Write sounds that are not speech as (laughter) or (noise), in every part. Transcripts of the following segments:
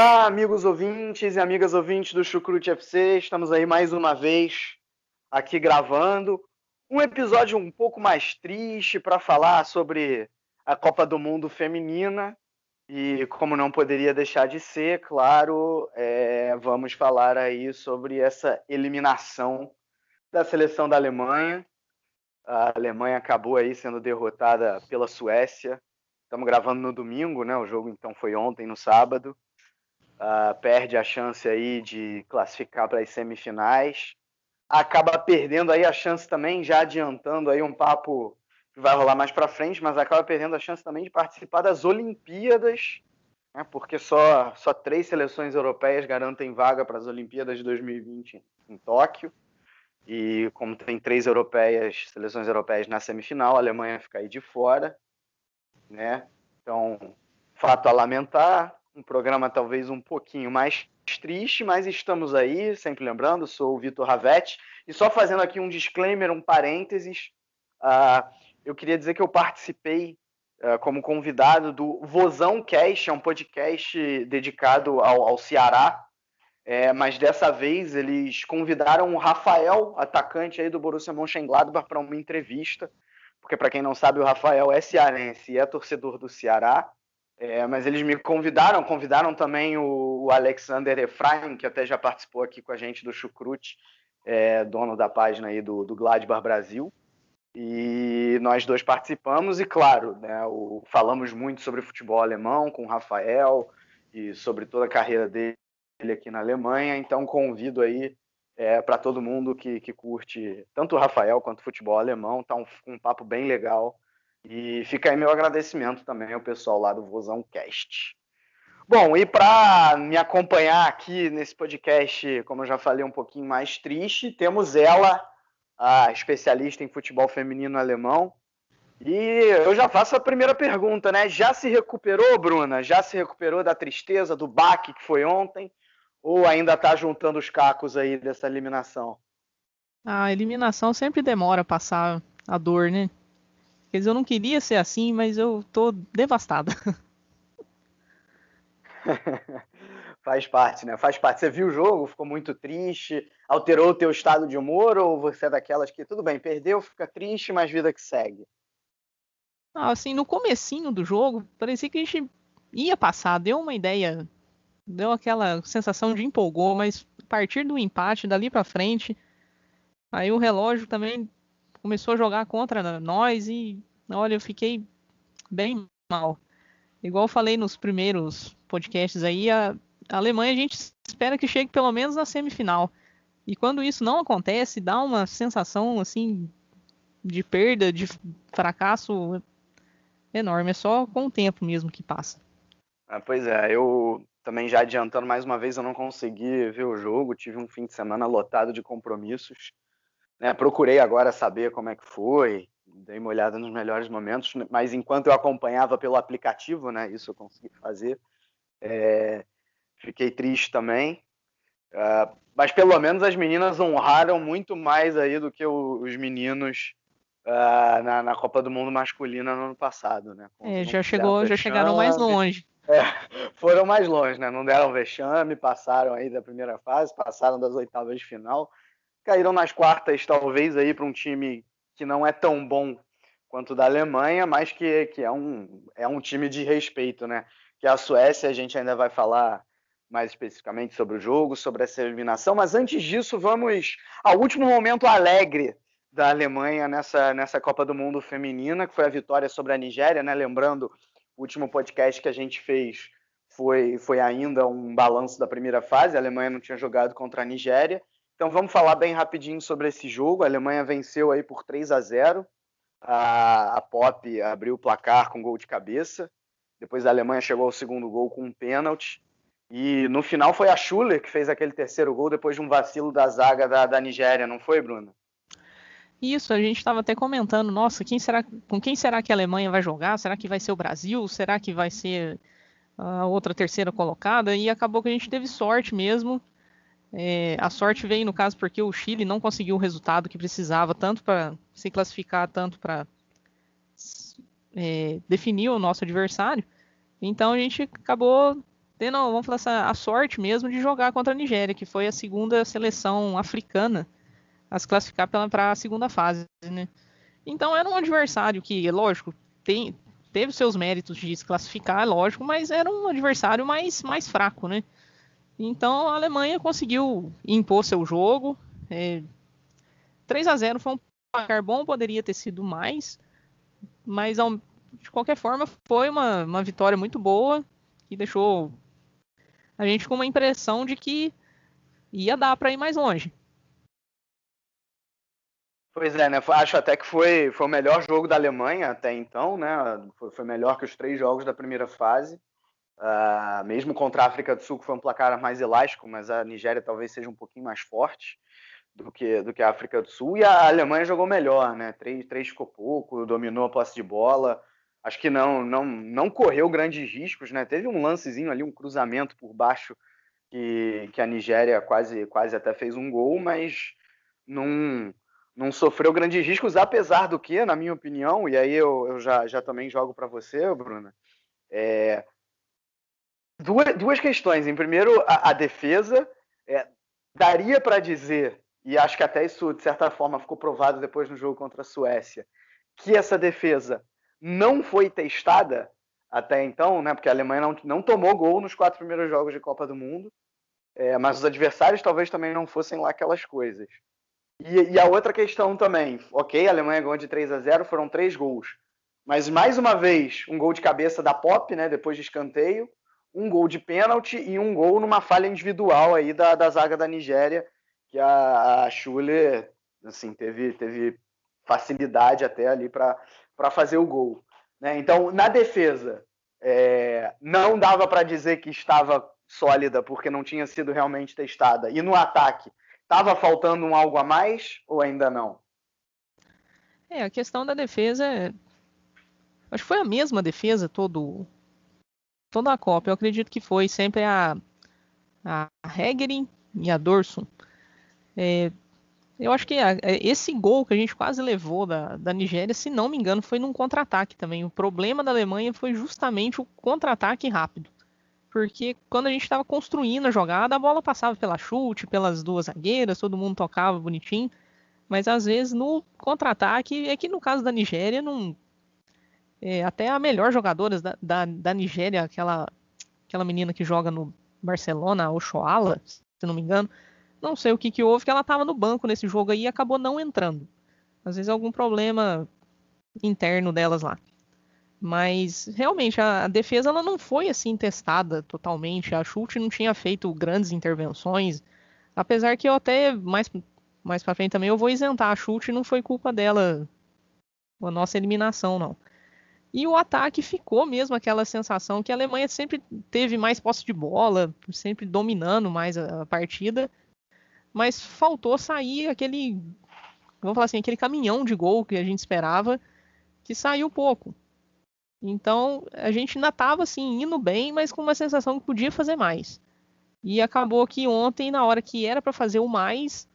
Olá, amigos ouvintes e amigas ouvintes do Chucrute FC. Estamos aí mais uma vez aqui gravando um episódio um pouco mais triste para falar sobre a Copa do Mundo feminina e como não poderia deixar de ser, claro, é, vamos falar aí sobre essa eliminação da seleção da Alemanha. A Alemanha acabou aí sendo derrotada pela Suécia. Estamos gravando no domingo, né? O jogo então foi ontem, no sábado uh, perde a chance aí de classificar para as semifinais, acaba perdendo aí a chance também, já adiantando aí um papo que vai rolar mais para frente, mas acaba perdendo a chance também de participar das Olimpíadas, né, porque só, só três seleções europeias garantem vaga para as Olimpíadas de 2020 em Tóquio. E como tem três europeias, seleções europeias na semifinal, a Alemanha fica aí de fora, né? Então, fato a lamentar um programa talvez um pouquinho mais triste, mas estamos aí, sempre lembrando, sou o Vitor Ravetti, e só fazendo aqui um disclaimer, um parênteses, uh, eu queria dizer que eu participei uh, como convidado do Vozão Cast, é um podcast dedicado ao, ao Ceará, é, mas dessa vez eles convidaram o Rafael, atacante aí do Borussia Mönchengladbach, para uma entrevista, porque para quem não sabe, o Rafael é cearense e é torcedor do Ceará, é, mas eles me convidaram, convidaram também o, o, Alexander Efraim, que até já participou aqui com a gente do Chucrute, é, dono da página aí do, do Gladbar Brasil. E nós dois participamos, e claro, né, o, falamos muito sobre futebol alemão com o Rafael e sobre toda a carreira dele aqui na Alemanha. Então convido aí é, para todo mundo que, que curte tanto o Rafael quanto o futebol alemão. Tá um, um papo bem legal e fica aí meu agradecimento também ao pessoal lá do Vozão Cast. Bom, e para me acompanhar aqui nesse podcast, como eu já falei, um pouquinho mais triste, temos ela, a especialista em futebol feminino alemão. E eu já faço a primeira pergunta, né? Já se recuperou, Bruna? Já se recuperou da tristeza, do baque que foi ontem? Ou ainda está juntando os cacos aí dessa eliminação? A eliminação sempre demora a passar a dor, né? Quer dizer, eu não queria ser assim, mas eu tô devastada. (laughs) (laughs) Faz parte, né? Faz parte. Você viu o jogo, ficou muito triste, alterou o teu estado de humor ou você é daquelas que tudo bem, perdeu, fica triste, mas vida que segue? Ah, assim, no comecinho do jogo, parecia que a gente ia passar, deu uma ideia, deu aquela sensação de empolgou, mas a partir do empate, dali para frente, aí o relógio também começou a jogar contra nós e, olha, eu fiquei bem mal. Igual eu falei nos primeiros podcasts aí, a, Alemanha a gente espera que chegue pelo menos na semifinal. E quando isso não acontece, dá uma sensação assim de perda, de fracasso enorme. É só com o tempo mesmo que passa. Ah, pois é, eu também já adiantando mais uma vez, eu não consegui ver o jogo, tive um fim de semana lotado de compromissos. Né, procurei agora saber como é que foi, dei uma olhada nos melhores momentos, mas enquanto eu acompanhava pelo aplicativo, né, isso eu consegui fazer, é, fiquei triste também. Uh, mas pelo menos as meninas honraram muito mais aí do que o, os meninos uh, na, na, Copa do Mundo masculina no ano passado, né? é, já chegou, já chegaram mais longe. É, foram mais longe, né? Não deram vexame, passaram aí da primeira fase, passaram das oitavas de final caíram nas quartas, talvez, aí para um time que não é tão bom quanto da Alemanha, mas que, que é, um, é um time de respeito, né? Que é a Suécia, a gente ainda vai falar mais especificamente sobre o jogo, sobre essa eliminação, mas antes disso, vamos ao último momento alegre da Alemanha nessa, nessa Copa do Mundo feminina, que foi a vitória sobre a Nigéria, né? Lembrando, o último podcast que a gente fez foi, foi ainda um balanço da primeira fase, a Alemanha não tinha jogado contra a Nigéria, então vamos falar bem rapidinho sobre esse jogo. A Alemanha venceu aí por 3 a 0. A, a Pop abriu o placar com gol de cabeça. Depois a Alemanha chegou ao segundo gol com um pênalti. E no final foi a Schuller que fez aquele terceiro gol depois de um vacilo da zaga da, da Nigéria, não foi, Bruno? Isso, a gente estava até comentando, nossa, quem será, com quem será que a Alemanha vai jogar? Será que vai ser o Brasil? Será que vai ser a outra terceira colocada? E acabou que a gente teve sorte mesmo. É, a sorte veio no caso porque o Chile não conseguiu o resultado que precisava, tanto para se classificar, tanto para é, definir o nosso adversário. Então a gente acabou tendo, vamos falar assim, a sorte mesmo de jogar contra a Nigéria, que foi a segunda seleção africana a se classificar para a segunda fase, né? Então era um adversário que, lógico, tem, teve seus méritos de se classificar, lógico, mas era um adversário mais, mais fraco, né? Então a Alemanha conseguiu impor seu jogo. É, 3 a 0 foi um placar bom, poderia ter sido mais, mas de qualquer forma foi uma, uma vitória muito boa que deixou a gente com uma impressão de que ia dar para ir mais longe. Pois é, né? Acho até que foi, foi o melhor jogo da Alemanha até então, né? Foi, foi melhor que os três jogos da primeira fase. Uh, mesmo contra a África do Sul, que foi um placar mais elástico, mas a Nigéria talvez seja um pouquinho mais forte do que, do que a África do Sul. E a Alemanha jogou melhor, né? Três, três ficou pouco, dominou a posse de bola. Acho que não, não, não correu grandes riscos, né? Teve um lancezinho ali, um cruzamento por baixo que, que a Nigéria quase, quase até fez um gol, mas não não sofreu grandes riscos, apesar do que, na minha opinião, e aí eu, eu já, já também jogo para você, Bruna, é, duas, duas questões. Em primeiro, a, a defesa, é, daria para dizer, e acho que até isso, de certa forma, ficou provado depois no jogo contra a Suécia, que essa defesa não foi testada até então, né, porque a Alemanha não, não tomou gol nos quatro primeiros jogos de Copa do Mundo, é, mas os adversários talvez também não fossem lá aquelas coisas. E, e, a outra questão também, ok, a Alemanha ganhou de 3 a 0, foram três gols. Mas mais uma vez, um gol de cabeça da Pop, né, depois de escanteio, um gol de pênalti e um gol numa falha individual aí da, da zaga da Nigéria, que a, a Schuller, assim, teve, teve facilidade até ali para fazer o gol. Né? Então, na defesa, é, não dava para dizer que estava sólida porque não tinha sido realmente testada. E no ataque, Tava faltando um algo a mais ou ainda não? É, a questão da defesa. É, acho que foi a mesma defesa todo, toda a Copa. Eu acredito que foi sempre a, a Hegerin e a Dorson. É, eu acho que é, esse gol que a gente quase levou da, da Nigéria, se não me engano, foi num contra-ataque também. O problema da Alemanha foi justamente o contra-ataque rápido porque quando a gente estava construindo a jogada, a bola passava pela chute, pelas duas zagueiras, todo mundo tocava bonitinho, mas às vezes no contra-ataque, é que no caso da Nigéria, não, é, até a melhor jogadora da, da, da, Nigéria, aquela, aquela menina que joga no Barcelona, a Oshoala, se não me engano, não sei o que, que houve, que ela estava no banco nesse jogo aí e acabou não entrando. Às vezes algum problema interno delas lá. Mas realmente a, a, defesa ela não foi assim testada totalmente. A Chute não tinha feito grandes intervenções, apesar que eu até mais mais para frente também eu vou isentar a Chute, não foi culpa dela a nossa eliminação não. E o ataque ficou mesmo aquela sensação que a Alemanha sempre teve mais posse de bola, sempre dominando mais a, a partida, mas faltou sair aquele, vamos falar assim, aquele caminhão de gol que a gente esperava, que saiu pouco. Então a gente ainda estava assim indo bem, mas com uma sensação que podia fazer mais. E acabou que ontem, na hora que era para fazer o mais,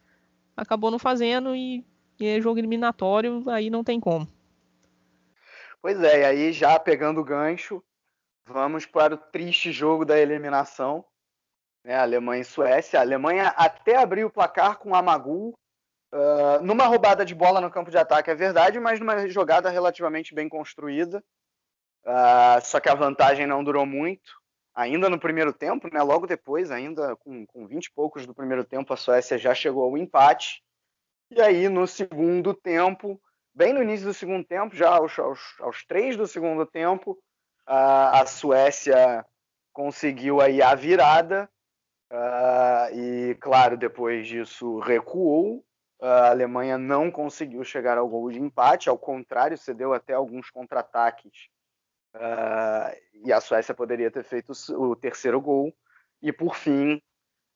acabou não fazendo e, e é jogo eliminatório, aí não tem como. Pois é, e aí já pegando o gancho, vamos para o triste jogo da eliminação. Né, Alemanha e Suécia. A Alemanha até abriu o placar com a Magu uh, numa roubada de bola no campo de ataque, é verdade, mas numa jogada relativamente bem construída. Uh, só que a vantagem não durou muito. Ainda no primeiro tempo, né, logo depois, ainda com, com 20 e poucos do primeiro tempo, a Suécia já chegou ao empate. E aí, no segundo tempo, bem no início do segundo tempo, já aos, aos, aos três do segundo tempo, uh, a Suécia conseguiu aí a virada. Uh, e, claro, depois disso recuou. A Alemanha não conseguiu chegar ao gol de empate, ao contrário, cedeu até alguns contra-ataques Uh, e a Suécia poderia ter feito o terceiro gol. E por fim,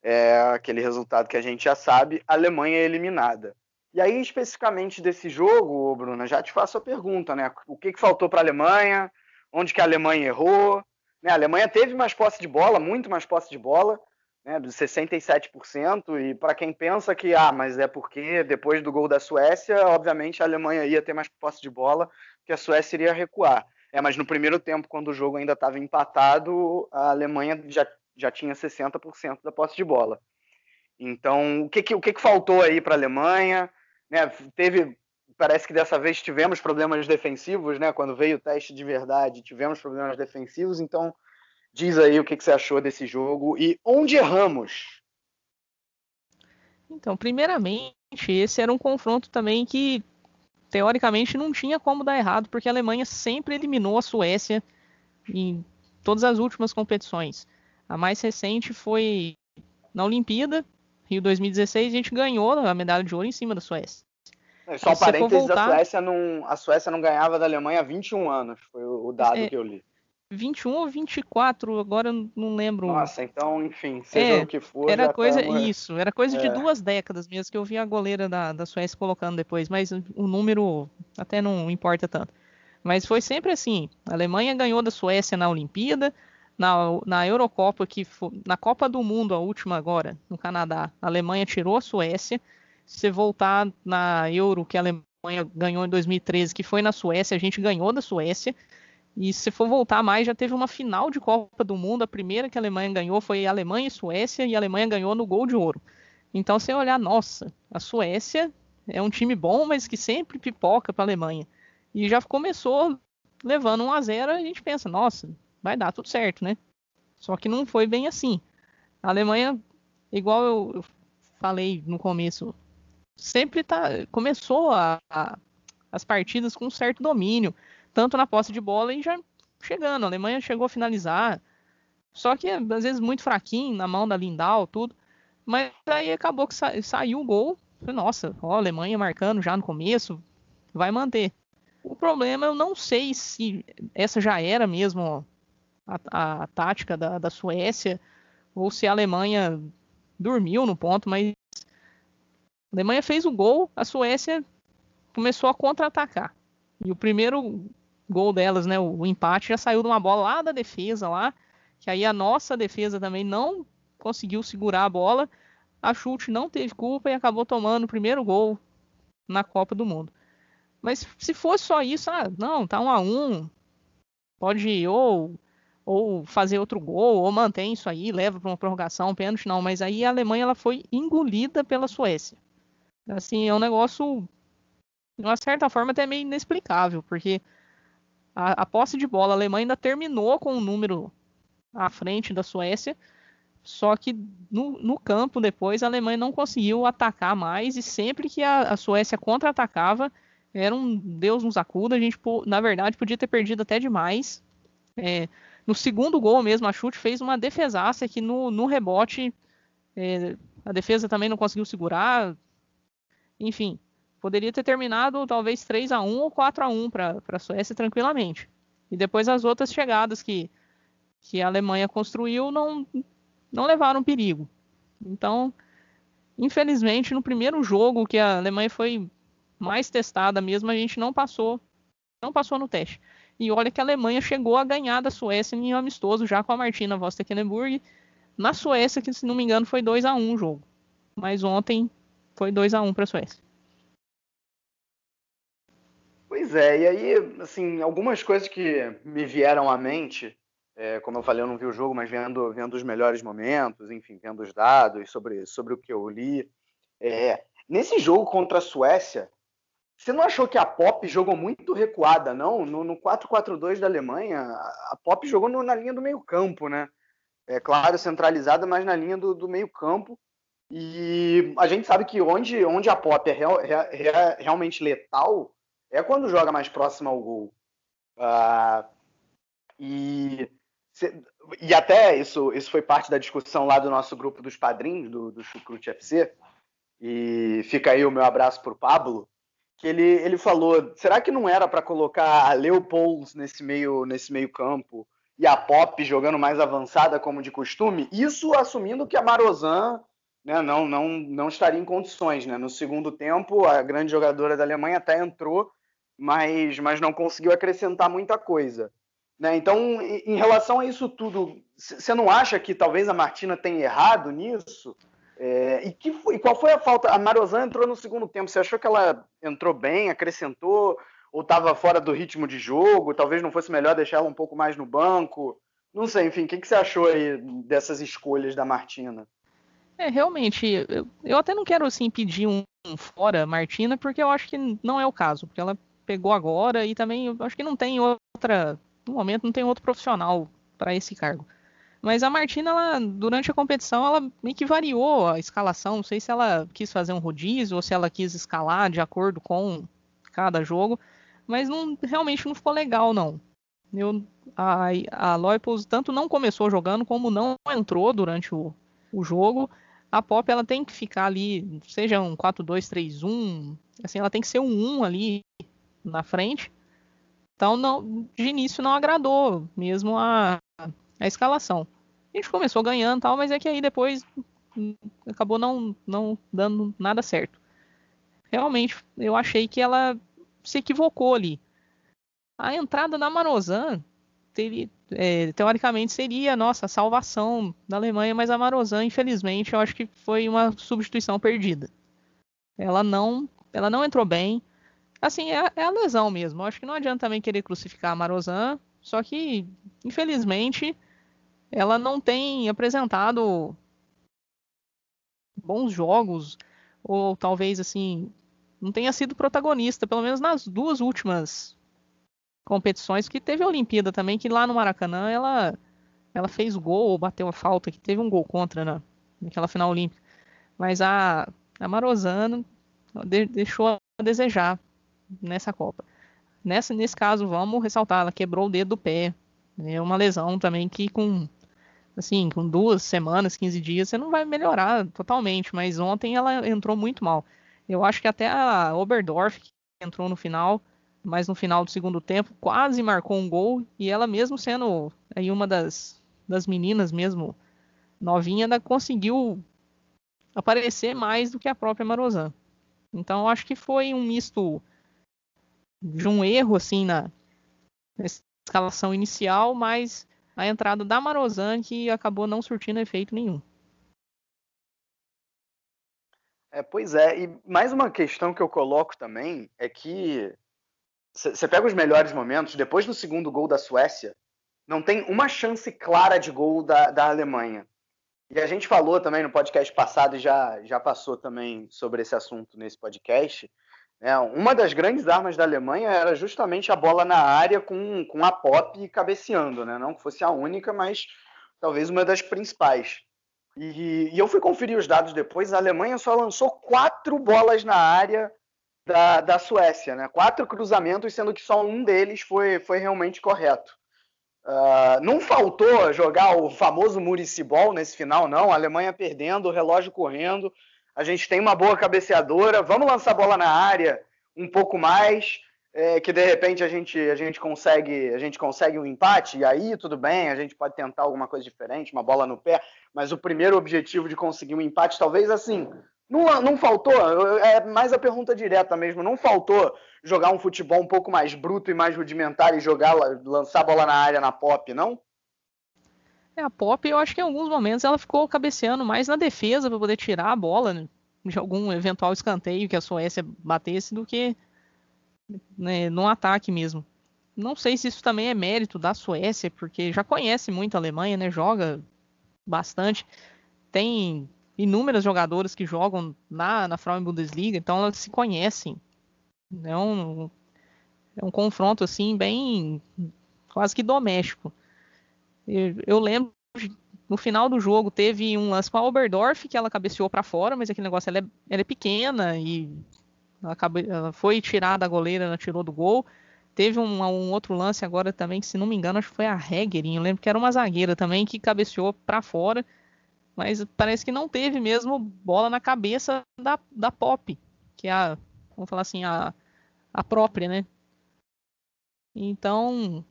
é aquele resultado que a gente já sabe: a Alemanha é eliminada. E aí, especificamente desse jogo, Bruna, já te faço a pergunta, né? O que, que faltou para a Alemanha? Onde que a Alemanha errou? Né? A Alemanha teve mais posse de bola, muito mais posse de bola, né? 67%. E para quem pensa que, ah, mas é porque depois do gol da Suécia, obviamente a Alemanha ia ter mais posse de bola, que a Suécia iria recuar. É, mas no primeiro tempo, quando o jogo ainda estava empatado, a Alemanha já, já tinha 60% da posse de bola. Então, o que, que, o que, que faltou aí para a Alemanha? Né, teve, parece que dessa vez tivemos problemas defensivos, né? Quando veio o teste de verdade, tivemos problemas defensivos. Então, diz aí o que, que você achou desse jogo e onde erramos. Então, primeiramente, esse era um confronto também que teoricamente não tinha como dar errado, porque a Alemanha sempre eliminou a Suécia em todas as últimas competições. A mais recente foi na Olimpíada, Rio 2016, a gente ganhou a medalha de ouro em cima da Suécia. É, só um parênteses, voltar... a, Suécia não, a Suécia não ganhava da Alemanha há 21 anos, foi o dado é, que eu li. 21 ou 24, agora eu não lembro. Nossa, então, enfim, seja é, o que for. Era coisa, tamo... isso, era coisa é. de duas décadas mesmo, que eu vi a goleira da, da Suécia colocando depois, mas o número até não importa tanto. Mas foi sempre assim: a Alemanha ganhou da Suécia na Olimpíada, na, na Eurocopa, que foi, na Copa do Mundo, a última agora, no Canadá, a Alemanha tirou a Suécia. Se você voltar na Euro, que a Alemanha ganhou em 2013, que foi na Suécia, a gente ganhou da Suécia. E se for voltar mais, já teve uma final de Copa do Mundo. A primeira que a Alemanha ganhou foi Alemanha e Suécia, e a Alemanha ganhou no gol de ouro. Então, você olhar, nossa, a Suécia é um time bom, mas que sempre pipoca para a Alemanha. E já começou levando 1 a 0 a gente pensa, nossa, vai dar tudo certo, né? Só que não foi bem assim. A Alemanha, igual eu, falei no começo, sempre tá, começou a, a, as partidas com um certo domínio, tanto na posse de bola e já chegando. A Alemanha chegou a finalizar, só que às vezes muito fraquinho na mão da Lindau, tudo. Mas aí acabou que sa saiu o gol. Nossa, ó, a Alemanha marcando já no começo, vai manter. O problema eu não sei se essa já era mesmo a, a tática da, da Suécia, ou se a Alemanha dormiu no ponto, mas a Alemanha fez o gol, a Suécia começou a contra-atacar. E o primeiro gol delas, né, o, o, empate, já saiu de uma bola lá da defesa lá, que aí a nossa defesa também não conseguiu segurar a bola. A chute não teve culpa e acabou tomando o primeiro gol na Copa do Mundo. Mas se fosse só isso, ah, não, tá um a um, pode ou ou fazer outro gol, ou mantém isso aí, leva para uma prorrogação, um pênalti, não. Mas aí a Alemanha ela foi engolida pela Suécia. Assim, é um negócio, de uma certa forma, até meio inexplicável, porque a, a posse de bola, a Alemanha ainda terminou com um número à frente da Suécia, só que no, no, campo depois a Alemanha não conseguiu atacar mais e sempre que a, a Suécia contra-atacava era um Deus nos acuda. A gente, na verdade, podia ter perdido até demais. É, no segundo gol mesmo, a chute fez uma defesaça que no, no rebote é, a defesa também não conseguiu segurar. Enfim, poderia ter terminado talvez 3 a 1 ou 4 a 1 para a Suécia tranquilamente. E depois as outras chegadas que, que a Alemanha construiu não, não levaram perigo. Então, infelizmente, no primeiro jogo que a Alemanha foi mais testada mesmo, a gente não passou, não passou no teste. E olha que a Alemanha chegou a ganhar da Suécia em amistoso já com a Martina Voss Tecklenburg. Na Suécia, que se não me engano foi 2 a 1 o jogo. Mas ontem foi 2 a 1 para a Suécia. Pois é, e aí, assim, algumas coisas que me vieram à mente, é, como eu falei, eu não vi o jogo, mas vendo, vendo os melhores momentos, enfim, vendo os dados sobre, sobre o que eu li. É, nesse jogo contra a Suécia, você não achou que a Pop jogou muito recuada, não? No, no 4-4-2 da Alemanha, a Pop jogou no, na linha do meio campo, né? É claro, centralizada, mas na linha do, do meio campo. E a gente sabe que onde, onde a Pop é real, realmente letal é quando joga mais próximo ao gol. Uh, e, e até isso, isso foi parte da discussão lá do nosso grupo dos padrinhos, do, do Chucrute FC. E fica aí o meu abraço para o Pablo que ele, ele falou: será que não era para colocar a Leopolds nesse meio, nesse meio campo e a Pop jogando mais avançada como de costume? Isso assumindo que a Marozan né, não, não, não estaria em condições. Né? No segundo tempo, a grande jogadora da Alemanha até entrou, mas, mas não conseguiu acrescentar muita coisa. Né? Então, em relação a isso tudo, você não acha que talvez a Martina tenha errado nisso? É, e, que foi, e qual foi a falta? A Marozan entrou no segundo tempo. Você achou que ela entrou bem, acrescentou, ou estava fora do ritmo de jogo? Talvez não fosse melhor deixar ela um pouco mais no banco? Não sei, enfim, o que, que você achou aí dessas escolhas da Martina? É, realmente, eu, eu até não quero assim pedir um, um fora Martina, porque eu acho que não é o caso, porque ela pegou agora e também eu acho que não tem outra, no momento não tem outro profissional para esse cargo. Mas a Martina, ela, durante a competição, ela meio que variou a escalação. Não sei se ela quis fazer um rodízio ou se ela quis escalar de acordo com cada jogo. Mas não, realmente não ficou legal, não. Eu, a, a tanto não começou jogando como não entrou durante o, o jogo. A Pop ela tem que ficar ali, seja um 4-2-3-1, assim, ela tem que ser um 1 ali na frente. Então, não, de início não agradou mesmo a, a escalação. Gente começou ganhando tal, mas é que aí depois acabou não, não dando nada certo. Realmente, eu achei que ela se equivocou ali. A entrada da Marozan é, teoricamente seria a nossa salvação da Alemanha, mas a Marozan, infelizmente, eu acho que foi uma substituição perdida. Ela não, ela não entrou bem. Assim, é, é a lesão mesmo. Eu acho que não adianta também querer crucificar a Marozan, só que, infelizmente, ela não tem apresentado bons jogos, ou talvez assim, não tenha sido protagonista, pelo menos nas duas últimas competições, que teve a Olimpíada também, que lá no Maracanã ela, ela fez gol bateu a falta, que teve um gol contra na, naquela final olímpica. Mas a, a Marozano de, deixou a desejar nessa Copa. Nessa, nesse caso, vamos ressaltar, ela quebrou o dedo do pé. É uma lesão também que com assim, com duas semanas, 15 dias, você não vai melhorar totalmente, mas ontem ela entrou muito mal. Eu acho que até a Oberdorf, que entrou no final, mas no final do segundo tempo, quase marcou um gol, e ela mesmo sendo aí uma das, das meninas mesmo novinha, ainda conseguiu aparecer mais do que a própria Marozan. Então eu acho que foi um misto de um erro assim na, na escalação inicial, mas a entrada da Marozan que acabou não surtindo efeito nenhum. É, pois é, e mais uma questão que eu coloco também é que você pega os melhores momentos, depois do segundo gol da Suécia, não tem uma chance clara de gol da, da Alemanha. E a gente falou também no podcast passado, já, já passou também sobre esse assunto nesse podcast, é, uma das grandes armas da Alemanha era justamente a bola na área com, com a Pop cabeceando, né? Não que fosse a única, mas talvez uma das principais. E, e, eu fui conferir os dados depois, a Alemanha só lançou quatro bolas na área da, da Suécia, né? Quatro cruzamentos, sendo que só um deles foi, foi realmente correto. Uh, não faltou jogar o famoso Muricibol nesse final, não. A Alemanha perdendo, o relógio correndo, a gente tem uma boa cabeceadora, vamos lançar a bola na área um pouco mais, é, que de repente a gente, a gente consegue a gente consegue um empate, e aí tudo bem, a gente pode tentar alguma coisa diferente, uma bola no pé, mas o primeiro objetivo de conseguir um empate, talvez assim, não, não faltou, é mais a pergunta direta mesmo, não faltou jogar um futebol um pouco mais bruto e mais rudimentar e jogar, lançar a bola na área na pop, não? É, a Pop, eu acho que em alguns momentos ela ficou cabeceando mais na defesa para poder tirar a bola né, de algum eventual escanteio que a Suécia batesse do que né, no ataque mesmo. Não sei se isso também é mérito da Suécia, porque já conhece muito a Alemanha, né? Joga bastante. Tem inúmeros jogadores que jogam na, na Frauen Bundesliga, então elas se conhecem. É um, é um confronto assim bem quase que doméstico. Eu, lembro no final do jogo teve um lance com a Oberdorf que ela cabeceou para fora, mas aquele negócio ela é, ela é pequena e ela, cabe, ela, foi tirada a goleira, ela tirou do gol. Teve um, um, outro lance agora também, que se não me engano, acho que foi a Hegerin. Eu lembro que era uma zagueira também que cabeceou para fora, mas parece que não teve mesmo bola na cabeça da, da Pop, que é a, vamos falar assim, a, a própria, né? Então,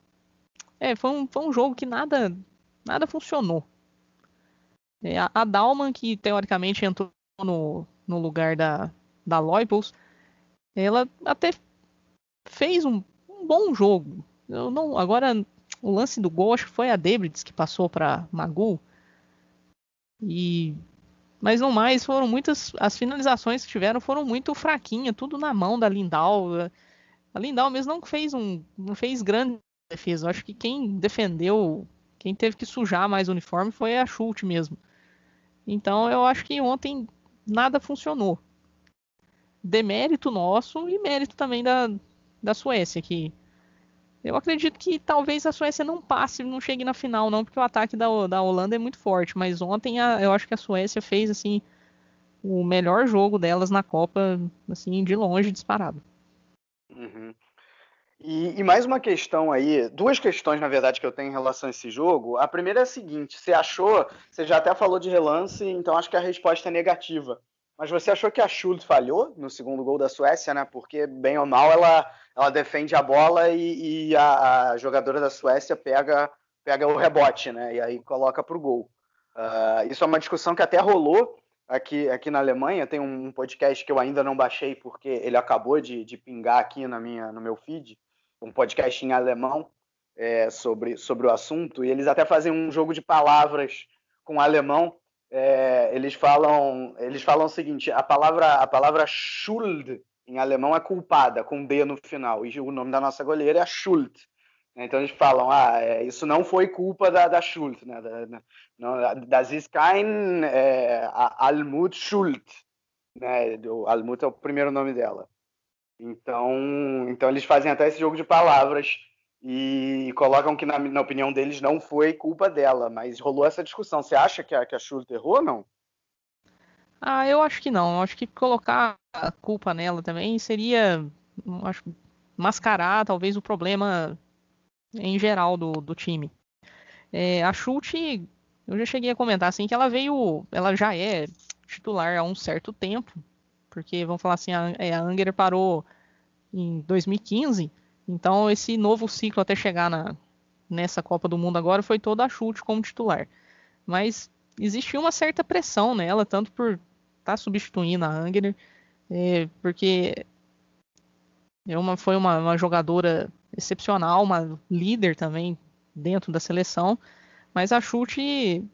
é, foi um, foi um jogo que nada, nada funcionou. É, a, a Dalman, que teoricamente entrou no, no lugar da, da Loipos, ela até fez um, um bom jogo. Eu não, agora, o lance do gol, acho que foi a Debris que passou para Magu. E mas não mais, foram muitas as finalizações que tiveram foram muito fraquinhas, tudo na mão da Lindal. A Lindal mesmo não fez um não fez grande defesa. Eu acho que quem defendeu, quem teve que sujar mais o uniforme foi a Schultz mesmo. Então eu acho que ontem nada funcionou. Demérito nosso e mérito também da, da Suécia, que eu acredito que talvez a Suécia não passe, não chegue na final, não, porque o ataque da, da Holanda é muito forte. Mas ontem a, eu acho que a Suécia fez assim o melhor jogo delas na Copa, assim, de longe, disparado. Uhum. E, e, mais uma questão aí, duas questões, na verdade, que eu tenho em relação a esse jogo. A primeira é a seguinte: você achou, você já até falou de relance, então acho que a resposta é negativa. Mas você achou que a Schultz falhou no segundo gol da Suécia, né? Porque, bem ou mal, ela, ela defende a bola e, e a, a, jogadora da Suécia pega, pega o rebote, né? E aí coloca para o gol. Uh, isso é uma discussão que até rolou aqui, aqui na Alemanha. Tem um podcast que eu ainda não baixei porque ele acabou de, de pingar aqui na minha, no meu feed. Um podcast em alemão é, sobre, sobre o assunto. E eles até fazem um jogo de palavras com alemão. É, eles falam eles falam o seguinte a palavra a palavra Schuld em alemão é culpada com D no final e o nome da nossa goleira é Schuld. Então eles falam ah é, isso não foi culpa da, da Schuld né? Da, não, das ist kein é, Almut Schuld né? Almut é o primeiro nome dela então então eles fazem até esse jogo de palavras e colocam que, na, na, opinião deles, não foi culpa dela, mas rolou essa discussão. Você acha que a, que a errou ou não? Ah, eu acho que não. Eu acho que colocar a culpa nela também seria acho, mascarar talvez o problema em geral do, do time. É, a Schultz, eu já cheguei a comentar assim que ela veio, ela já é titular há um certo tempo, porque vamos falar assim, a, é, a Anger parou em 2015 então, esse novo ciclo até chegar na, nessa Copa do Mundo agora foi toda a chute como titular. Mas existiu uma certa pressão nela, tanto por estar tá substituindo a Angner, é, porque é uma, foi uma, uma, jogadora excepcional, uma líder também dentro da seleção. Mas a chute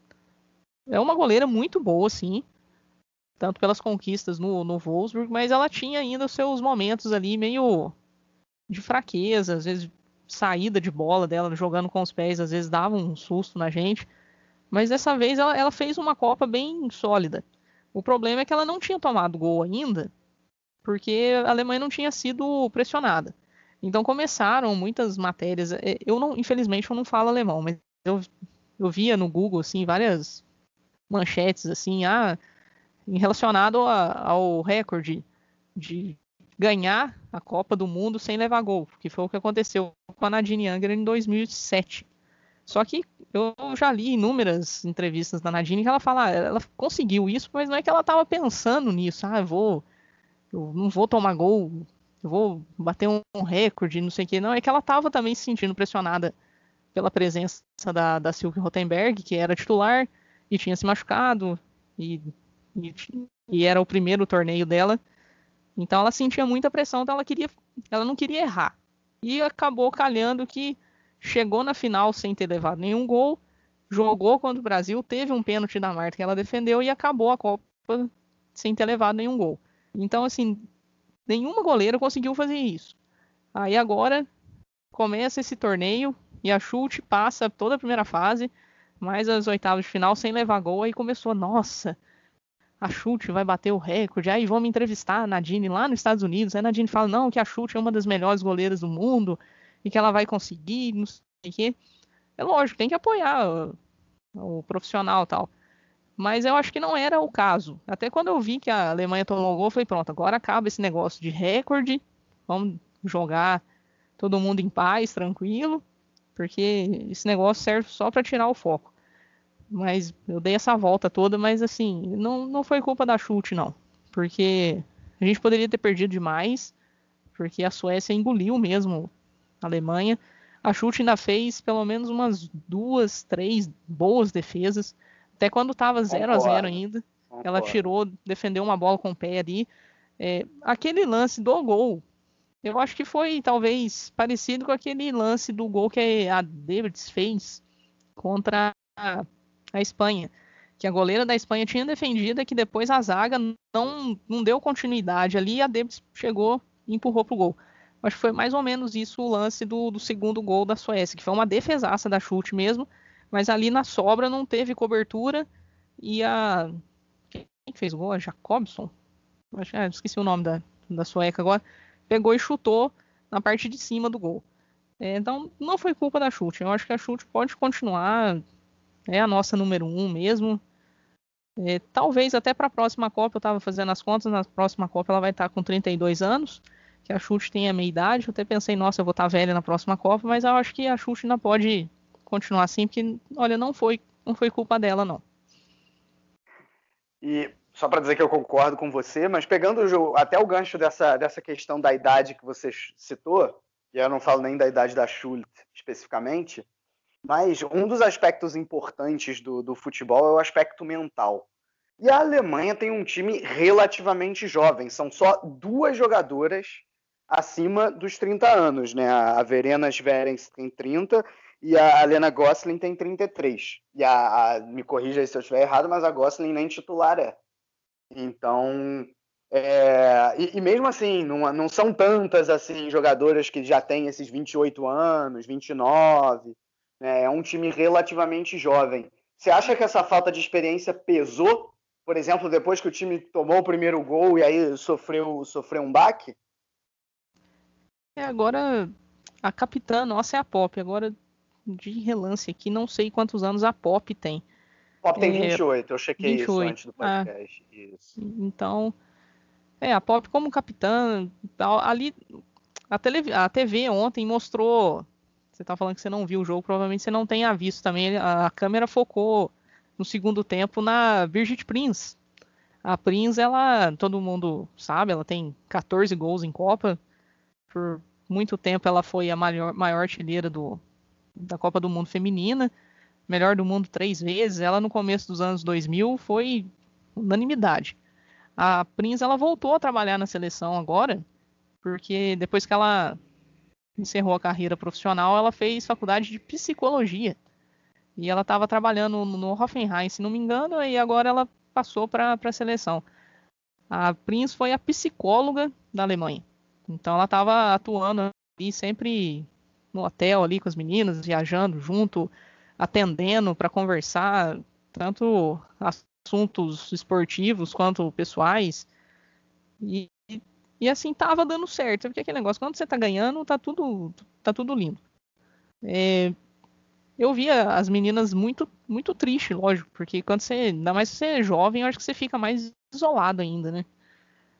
é uma goleira muito boa, sim. Tanto pelas conquistas no, no Wolfsburg, mas ela tinha ainda seus momentos ali meio de fraqueza, às vezes saída de bola dela, jogando com os pés, às vezes dava um susto na gente. Mas dessa vez ela, ela fez uma Copa bem sólida. O problema é que ela não tinha tomado gol ainda, porque a Alemanha não tinha sido pressionada. Então começaram muitas matérias. É, eu não, infelizmente, eu não falo alemão, mas eu, eu via no Google assim várias manchetes assim, ah, relacionado a, ao recorde de ganhar a Copa do Mundo sem levar gol, que foi o que aconteceu com a Nadine Younger em 2007. Só que eu já li inúmeras entrevistas da Nadine que ela fala, ela conseguiu isso, mas não é que ela estava pensando nisso, ah, eu vou, eu não vou tomar gol, eu vou bater um, recorde, não sei o que, não, é que ela estava também se sentindo pressionada pela presença da, da Silke Rotenberg, que era titular e tinha se machucado, e, e, e era o primeiro torneio dela, então ela sentia muita pressão, então ela queria, ela não queria errar. E acabou calhando que chegou na final sem ter levado nenhum gol, jogou contra o Brasil, teve um pênalti da Marta que ela defendeu e acabou a Copa sem ter levado nenhum gol. Então, assim, nenhuma goleira conseguiu fazer isso. Aí agora começa esse torneio e a chute passa toda a primeira fase, mais as oitavas de final sem levar gol, aí começou, nossa, a Chute vai bater o recorde, aí vamos entrevistar a Nadine lá nos Estados Unidos. Aí a Nadine fala, não, que a Chute é uma das melhores goleiras do mundo e que ela vai conseguir, não sei o quê. É lógico, tem que apoiar o, o profissional tal. Mas eu acho que não era o caso. Até quando eu vi que a Alemanha tomou gol, eu falei, pronto, agora acaba esse negócio de recorde, vamos jogar todo mundo em paz, tranquilo, porque esse negócio serve só para tirar o foco. Mas eu dei essa volta toda, mas assim, não, não foi culpa da chute, não. Porque a gente poderia ter perdido demais. porque a Suécia engoliu mesmo a Alemanha. A Chute ainda fez pelo menos umas duas, três boas defesas. Até quando estava 0 a 0 ainda. Concordo. Ela tirou, defendeu uma bola com o pé ali. É, aquele lance do gol, eu acho que foi talvez parecido com aquele lance do gol que a Davids fez contra a, a Espanha. Que a goleira da Espanha tinha defendido e que depois a zaga não, não deu continuidade ali e a Davids chegou e empurrou pro gol. Acho que foi mais ou menos isso o lance do, do segundo gol da Suécia, que foi uma defesaça da chute mesmo, mas ali na sobra não teve cobertura e a. Quem fez gol? A Jacobson? Acho, ah, esqueci o nome da, da sueca agora. Pegou e chutou na parte de cima do gol. É, então não foi culpa da chute. Eu acho que a chute pode continuar. É a nossa número um mesmo. É, talvez até para a próxima Copa, eu estava fazendo as contas, na próxima Copa ela vai estar tá com 32 anos que a Chute tem a meia idade. Eu até pensei, nossa, eu vou estar velha na próxima Copa, mas eu acho que a Chute ainda pode continuar assim, porque, olha, não foi, não foi culpa dela, não. E só para dizer que eu concordo com você, mas pegando o, até o gancho dessa, dessa questão da idade que você citou, e eu não falo nem da idade da Schultz especificamente, mas um dos aspectos importantes do, do futebol é o aspecto mental. E a Alemanha tem um time relativamente jovem, são só duas jogadoras acima dos 30 anos, né? A Verena Sverens tem 30 e a Helena Gosling tem 33. E a, a me corrija se eu estiver errado, mas a Gosling nem titular é. Então, é, e, e, mesmo assim, não, não são tantas assim jogadoras que já têm esses 28 anos, 29. Né? É um time relativamente jovem. Você acha que essa falta de experiência pesou, por exemplo, depois que o time tomou o primeiro gol e aí sofreu, sofreu um baque? É, agora a capitã nossa é a Pop. Agora, de relance aqui, não sei quantos anos a Pop tem. Pop tem é, 28, eu chequei 28. isso antes do ah. podcast. Isso. Então, é, a Pop como capitã, ali, a, tele, a TV ontem mostrou, você tá falando que você não viu o jogo, provavelmente você não tenha visto também, a, câmera focou no segundo tempo na Birgit Prince. A Prince, ela, todo mundo sabe, ela tem 14 gols em Copa, por muito tempo ela foi a maior, maior artilheira do, da Copa do Mundo Feminina, melhor do mundo três vezes. Ela no começo dos anos 2000 foi unanimidade. A Prince ela voltou a trabalhar na seleção agora, porque depois que ela encerrou a carreira profissional, ela fez faculdade de psicologia. E ela estava trabalhando no Hoffenheim, se não me engano, e agora ela passou para a seleção. A Prince foi a psicóloga da Alemanha. Então ela estava atuando ali sempre no hotel ali com as meninas, viajando junto, atendendo para conversar, tanto assuntos esportivos quanto pessoais. E, e assim tava dando certo, porque aquele negócio, quando você tá ganhando, tá tudo, tá tudo lindo. É, eu via as meninas muito, muito triste, lógico, porque quando você, ainda mais se você é jovem, eu acho que você fica mais isolado ainda, né?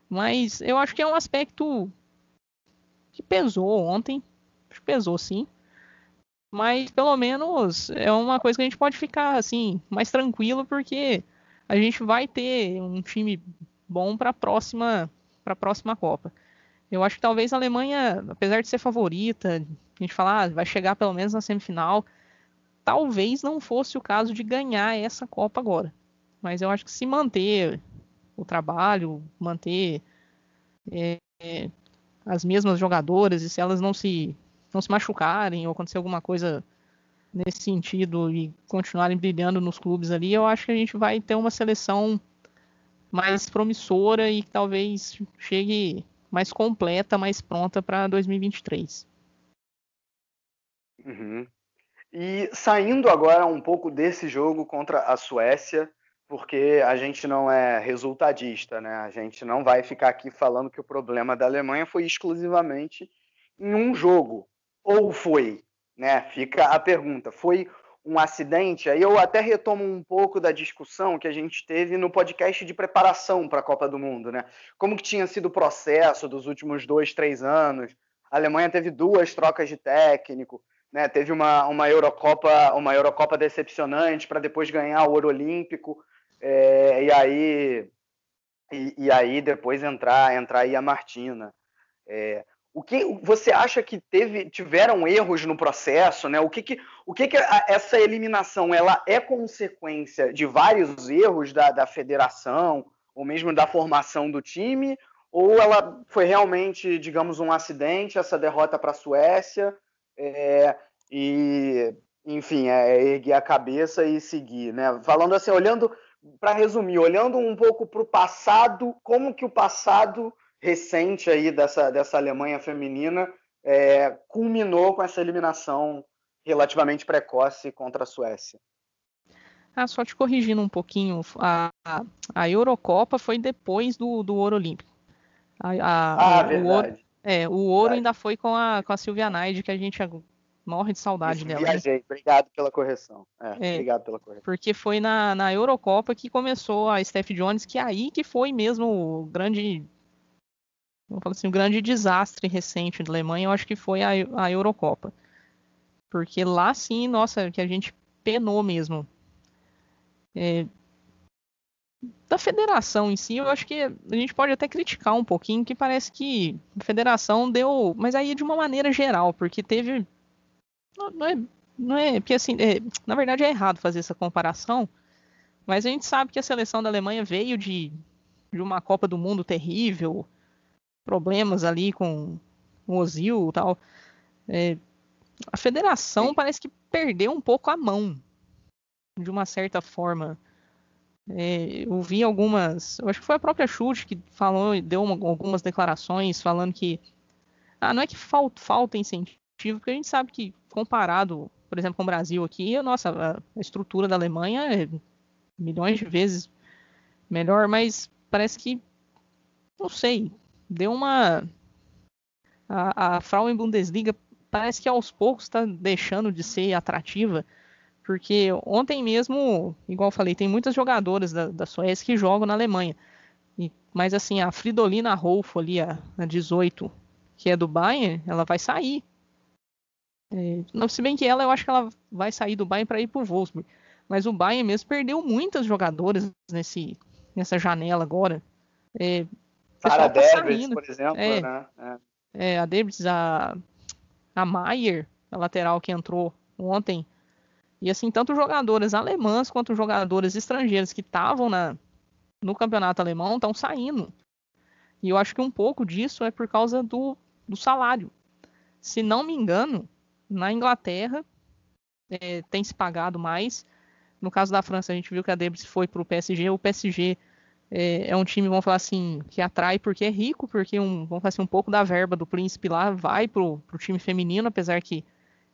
Mas eu acho que é um aspecto que pesou ontem. Acho que pesou sim. Mas pelo menos é uma coisa que a gente pode ficar assim mais tranquilo porque a gente vai ter um time bom para a próxima para a próxima Copa. Eu acho que talvez a Alemanha, apesar de ser favorita, a gente falar ah, vai chegar pelo menos na semifinal, talvez não fosse o caso de ganhar essa Copa agora. Mas eu acho que se manter o trabalho, manter é, as mesmas jogadoras e se elas não se não se machucarem ou acontecer alguma coisa nesse sentido e continuarem brilhando nos clubes ali, eu acho que a gente vai ter uma seleção mais promissora e talvez chegue mais completa, mais pronta para 2023. Uhum. E saindo agora um pouco desse jogo contra a Suécia, porque a gente não é resultadista, né? A gente não vai ficar aqui falando que o problema da Alemanha foi exclusivamente em um jogo. Ou foi, né? Fica a pergunta. Foi um acidente? Aí eu até retomo um pouco da discussão que a gente teve no podcast de preparação para a Copa do Mundo, né? Como que tinha sido o processo dos últimos dois, três anos? A Alemanha teve duas trocas de técnico, né? Teve uma, uma Eurocopa, uma Eurocopa decepcionante para depois ganhar o ouro olímpico. É, e aí e, e, aí depois entrar entrar aí a Martina. É, O que você acha que teve, tiveram erros no processo, né? O que que, o que, que a, essa eliminação ela é consequência de vários erros da, da federação ou mesmo da formação do time? Ou ela foi realmente, digamos, um acidente, essa derrota para a Suécia, é, e, enfim, é, erguer a cabeça e seguir, né? Falando assim, olhando, para resumir, olhando um pouco para o passado, como que o passado recente aí dessa, dessa Alemanha feminina é, culminou com essa eliminação relativamente precoce contra a Suécia. Ah, só te corrigindo um pouquinho, a, a Eurocopa foi depois do, do Ouro Olímpico. A, a, ah, verdade. O ouro, é, o ouro verdade. ainda foi com a, com a Silvia Naide, que a gente morre de saudade Isso, dela. Né? Viajei, né? obrigado pela correção. É, é, obrigado pela correção. Porque foi na, na Eurocopa que começou a Steph Jones, que é aí que foi mesmo o grande falar assim, um grande desastre recente da Alemanha, eu acho que foi a, a Eurocopa. Porque lá sim, nossa, que a gente penou mesmo. É, da federação em si, eu acho que a gente pode até criticar um pouquinho, que parece que a federação deu. Mas aí de uma maneira geral, porque teve. Não, não é. Não é porque assim, é, na verdade é errado fazer essa comparação, mas a gente sabe que a seleção da Alemanha veio de, de uma Copa do Mundo terrível, problemas ali com o Ozil e tal. É, a federação Sim. parece que perdeu um pouco a mão, de uma certa forma. É, eu vi algumas. Eu acho que foi a própria Chute que falou, deu uma, algumas declarações falando que. Ah, não é que falta, falta incentivo, porque a gente sabe que, comparado, por exemplo, com o Brasil aqui, a nossa a estrutura da Alemanha é milhões de vezes melhor, mas parece que. Não sei deu uma. A, a Frauen Bundesliga parece que aos poucos está deixando de ser atrativa, porque ontem mesmo, igual eu falei, tem muitas jogadoras da, da Suécia que jogam na Alemanha. E, mas assim, a Fridolina Rolfo ali, a, a 18, que é do Bayern, ela vai sair. É, não, se bem que ela, eu acho que ela vai sair do Bayern para ir para o Wolfsburg. Mas o Bayern mesmo perdeu muitas jogadoras nesse, nessa janela agora. É, Sarah tá Debris, por exemplo, é, né? É. é a Debris, a, a Maier, a lateral que entrou ontem. E assim, tanto jogadoras alemãs quanto jogadoras estrangeiras que estavam no campeonato alemão estão saindo. E eu acho que um pouco disso é por causa do, do salário. Se não me engano, na Inglaterra é, tem se pagado mais. No caso da França, a gente viu que a Debris foi para o PSG. O PSG é, é, um time, vamos falar assim, que atrai porque é rico, porque um, vamos falar assim, um pouco da verba do príncipe lá vai pro, pro time feminino, apesar que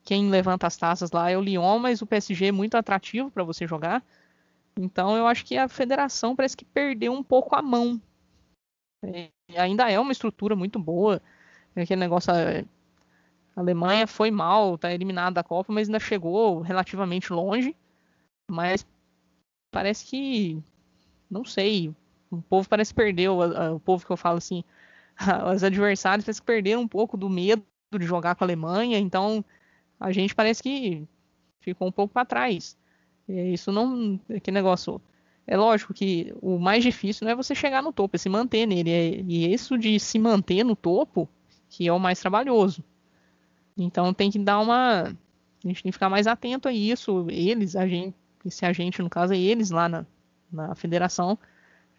quem levanta as taças lá é o Lyon, mas o PSG é muito atrativo para você jogar. Então eu acho que a federação parece que perdeu um pouco a mão. É, ainda é uma estrutura muito boa. Aquele negócio. A Alemanha foi mal, tá eliminada da Copa, mas ainda chegou relativamente longe. Mas parece que. Não sei o povo parece perder, o, povo que eu falo assim, (laughs) os adversários parece que perderam um pouco do medo de jogar com a Alemanha, então a gente parece que ficou um pouco para trás. E isso não. Que negócio. É lógico que o mais difícil não é você chegar no topo, é se manter nele. É, e isso de se manter no topo que é o mais trabalhoso. Então tem que dar uma. A gente tem que ficar mais atento a isso. Eles, a gente, esse agente, no caso, é eles lá na, na federação,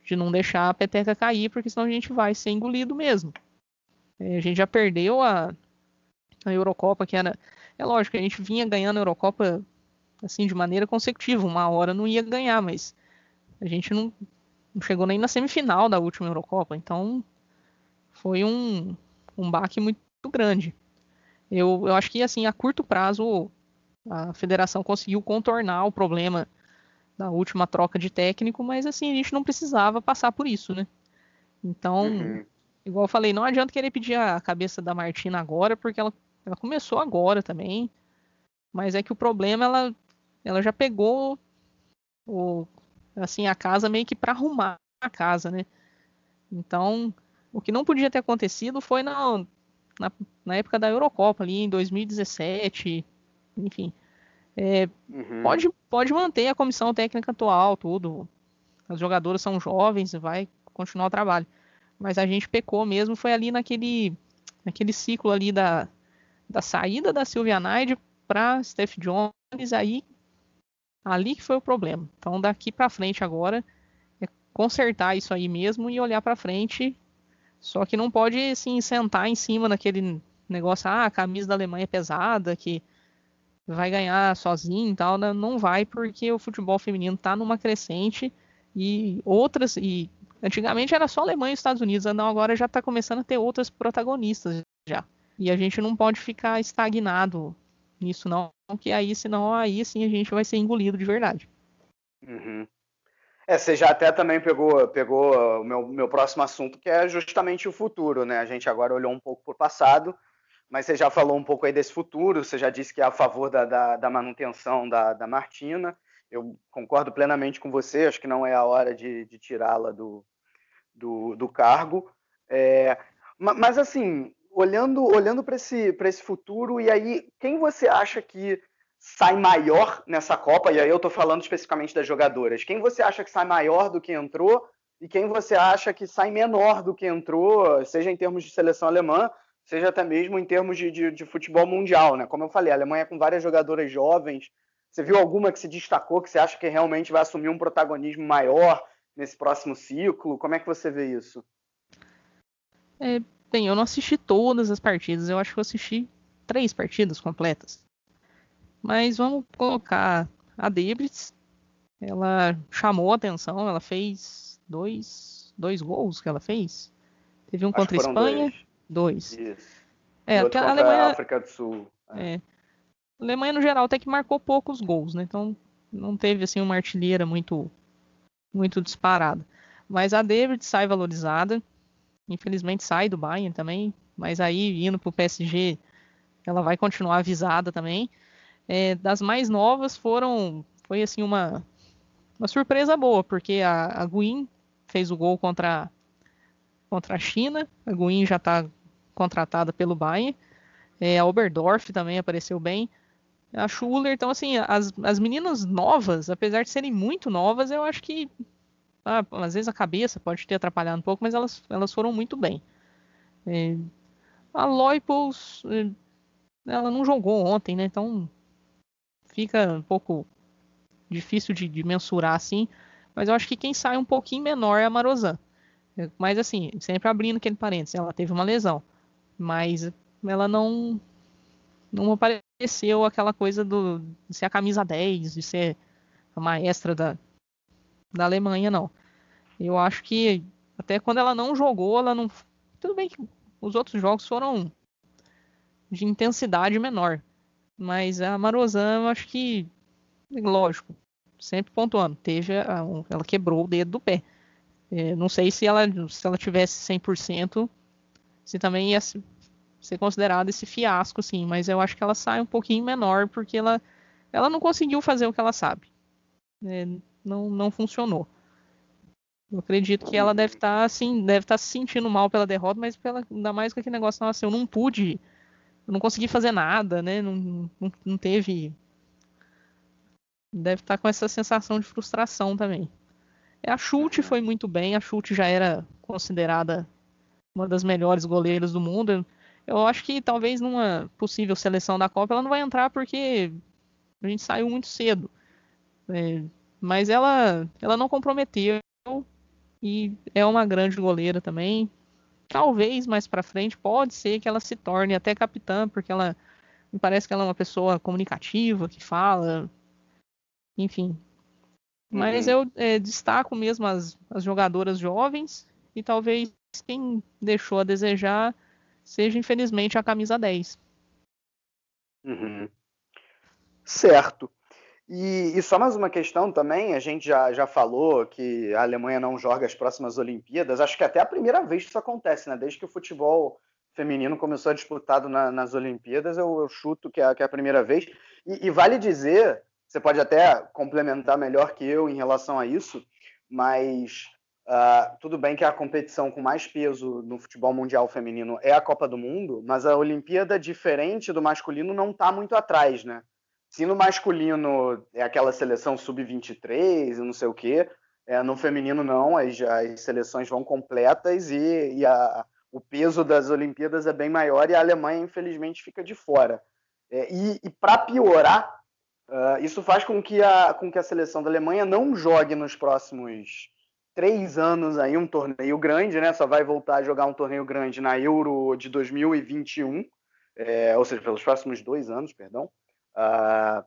de não deixar a peteca cair, porque senão a gente vai ser engolido mesmo. É, a gente já perdeu a, a Eurocopa, que era. É lógico, a gente vinha ganhando a Eurocopa assim de maneira consecutiva. Uma hora não ia ganhar, mas a gente não, não chegou nem na semifinal da última Eurocopa. Então foi um, um baque muito grande. Eu, eu acho que assim, a curto prazo a federação conseguiu contornar o problema da última troca de técnico, mas assim, a gente não precisava passar por isso, né? Então, uhum. igual eu falei, não adianta querer pedir a cabeça da Martina agora, porque ela, ela começou agora também. Mas é que o problema, ela, ela já pegou o, assim, a casa meio que para arrumar a casa, né? Então, o que não podia ter acontecido foi na, na, na época da Eurocopa, ali em 2017, enfim. É, uhum. pode, pode manter a comissão técnica atual, tudo. As jogadoras são jovens, vai continuar o trabalho. Mas a gente pecou mesmo, foi ali naquele Aquele ciclo ali da, da saída da Silvia Naide para Steph Jones, aí ali que foi o problema. Então daqui para frente agora é consertar isso aí mesmo e olhar para frente. Só que não pode assim sentar em cima daquele negócio, ah, a camisa da Alemanha é pesada, que vai ganhar sozinho e tal, né? não vai porque o futebol feminino está numa crescente e outras e antigamente era só Alemanha e Estados Unidos, não agora já está começando a ter outras protagonistas já. E a gente não pode ficar estagnado nisso não, que aí senão aí sim a gente vai ser engolido de verdade. Uhum. É, você já até também pegou, pegou o meu, meu próximo assunto, que é justamente o futuro, né? A gente agora olhou um pouco para o passado, mas você já falou um pouco aí desse futuro, você já disse que é a favor da, da, da manutenção da, da, Martina. Eu concordo plenamente com você, acho que não é a hora de, de tirá-la do, do, do, cargo. É, mas, assim, olhando, olhando para esse, esse futuro, e aí, quem você acha que sai maior nessa Copa? E aí eu estou falando especificamente das jogadoras. Quem você acha que sai maior do que entrou? E quem você acha que sai menor do que entrou, seja em termos de seleção alemã, seja até mesmo em termos de, de, de, futebol mundial, né? Como eu falei, a Alemanha com várias jogadoras jovens. Você viu alguma que se destacou, que você acha que realmente vai assumir um protagonismo maior nesse próximo ciclo? Como é que você vê isso? É, bem, eu não assisti todas as partidas, eu acho que eu assisti três partidas completas. Mas vamos colocar a Debris. Ela chamou a atenção, ela fez dois, dois gols que ela fez. Teve um acho contra a Espanha. Dois. Dois. Isso. É, a Alemanha. A África do Sul. É. é. A Alemanha, no geral, até que marcou poucos gols, né? Então não teve assim uma artilheira muito, muito disparada. Mas a David sai valorizada. Infelizmente sai do Bayern também. Mas aí, indo pro PSG, ela vai continuar avisada também. É, das mais novas foram. Foi assim uma, uma surpresa boa, porque a, a Guin fez o gol contra, contra a China. A Guin já está contratada pelo Bayern. É, a Oberdorf também apareceu bem. A Schuller, então assim, as, as meninas novas, apesar de serem muito novas, eu acho que ah, às vezes a cabeça pode ter atrapalhado um pouco, mas elas, elas foram muito bem. É, a Loipos, é, ela não jogou ontem, né? Então fica um pouco difícil de, de, mensurar assim. Mas eu acho que quem sai um pouquinho menor é a Marozan. É, mas assim, sempre abrindo aquele parênteses, ela teve uma lesão mas ela não não apareceu aquela coisa do, de ser a camisa 10, de ser a maestra da, da Alemanha, não. Eu acho que até quando ela não jogou, ela não. Tudo bem que os outros jogos foram de intensidade menor. Mas a Marozan, eu acho que. Lógico, sempre pontuando. Teve ela quebrou o dedo do pé. É, não sei se ela, se ela tivesse 100%, se também ia ser considerado esse fiasco, sim. Mas eu acho que ela sai um pouquinho menor porque ela, ela não conseguiu fazer o que ela sabe. É, não, não funcionou. Eu acredito que ela deve estar tá, assim, deve estar tá se sentindo mal pela derrota, mas pela, ainda mais com aquele negócio, nossa, eu não pude, eu não consegui fazer nada, né? Não, não, não teve. Deve estar tá com essa sensação de frustração também. É, a Chute foi muito bem, a Chute já era considerada uma das melhores goleiras do mundo. Eu acho que talvez numa possível seleção da Copa ela não vai entrar porque a gente saiu muito cedo. É, mas ela, ela não comprometeu e é uma grande goleira também. Talvez mais para frente pode ser que ela se torne até capitã, porque ela me parece que ela é uma pessoa comunicativa, que fala, enfim. Mas uhum. eu é, destaco mesmo as, as jogadoras jovens e talvez quem deixou a desejar seja, infelizmente, a camisa 10. Uhum. Certo. E, e, só mais uma questão também, a gente já, já falou que a Alemanha não joga as próximas Olimpíadas, acho que até a primeira vez que isso acontece, né? Desde que o futebol feminino começou a disputado na, nas Olimpíadas, eu, eu, chuto que é, que é a primeira vez. E, e, vale dizer, você pode até complementar melhor que eu em relação a isso, mas Uh, tudo bem que a competição com mais peso no futebol mundial feminino é a Copa do Mundo, mas a Olimpíada, diferente do masculino, não está muito atrás, né? Se no masculino é aquela seleção sub-23 e não sei o quê, é, no feminino não, as, as seleções vão completas e, e a, o peso das Olimpíadas é bem maior e a Alemanha, infelizmente, fica de fora. É, e, e para piorar, uh, isso faz com que, a, com que a seleção da Alemanha não jogue nos próximos três anos aí um torneio grande, né? Só vai voltar a jogar um torneio grande na Euro de 2021, é, ou seja, pelos próximos dois anos, perdão, uh,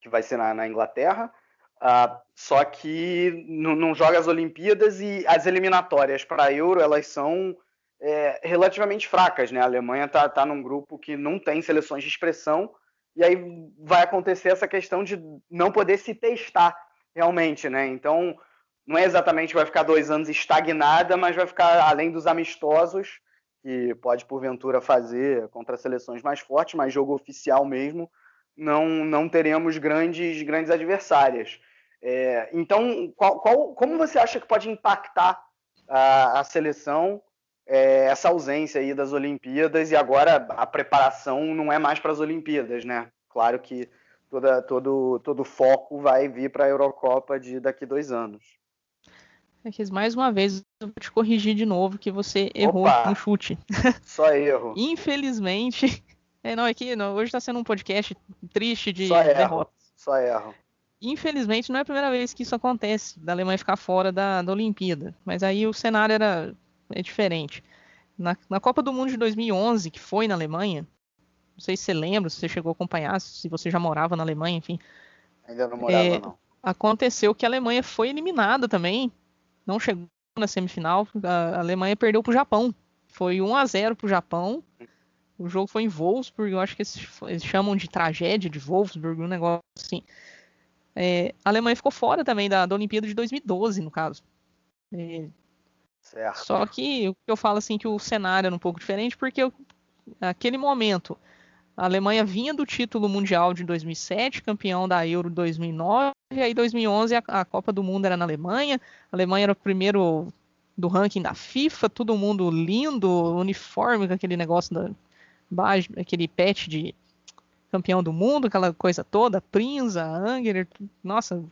que vai ser na, na Inglaterra. Uh, só que não, joga as Olimpíadas e as eliminatórias para a Euro elas são é, relativamente fracas, né? A Alemanha está tá num grupo que não tem seleções de expressão e aí vai acontecer essa questão de não poder se testar realmente, né? Então não é exatamente vai ficar dois anos estagnada, mas vai ficar além dos amistosos que pode porventura fazer contra seleções mais fortes, mas jogo oficial mesmo não não teremos grandes grandes adversárias. É, então, qual, qual, como você acha que pode impactar a, a seleção é, essa ausência aí das Olimpíadas e agora a preparação não é mais para as Olimpíadas, né? Claro que toda, todo todo foco vai vir para a Eurocopa de daqui dois anos. É que mais uma vez eu vou te corrigir de novo que você errou Opa, no chute. (laughs) Só erro. Infelizmente, é não é que não, hoje está sendo um podcast triste de Só erro. Só erro. Infelizmente não é a primeira vez que isso acontece, da Alemanha ficar fora da, da Olimpíada. Mas aí o cenário era é diferente. Na, na Copa do Mundo de 2011, que foi na Alemanha, não sei se você lembra, se você chegou a acompanhar, se você já morava na Alemanha, enfim. Ainda não morava, é, não. Aconteceu que a Alemanha foi eliminada também, não chegou na semifinal, a Alemanha perdeu para o Japão. Foi 1 a 0 para o Japão. O jogo foi em Wolfsburg, eu acho que eles, eles chamam de tragédia de Wolfsburg, um negócio assim. É, a Alemanha ficou fora também da, da Olimpíada de 2012, no caso. É, Certo. Só que eu falo assim que o cenário era um pouco diferente, porque eu, naquele momento a Alemanha vinha do título mundial de 2007, campeão da Euro 2009, e aí 2011 a, a Copa do Mundo era na Alemanha. A Alemanha era o primeiro do ranking da FIFA, todo mundo lindo, uniforme com aquele negócio da aquele pet de campeão do mundo, aquela coisa toda, Prinza, Angerer, nossa,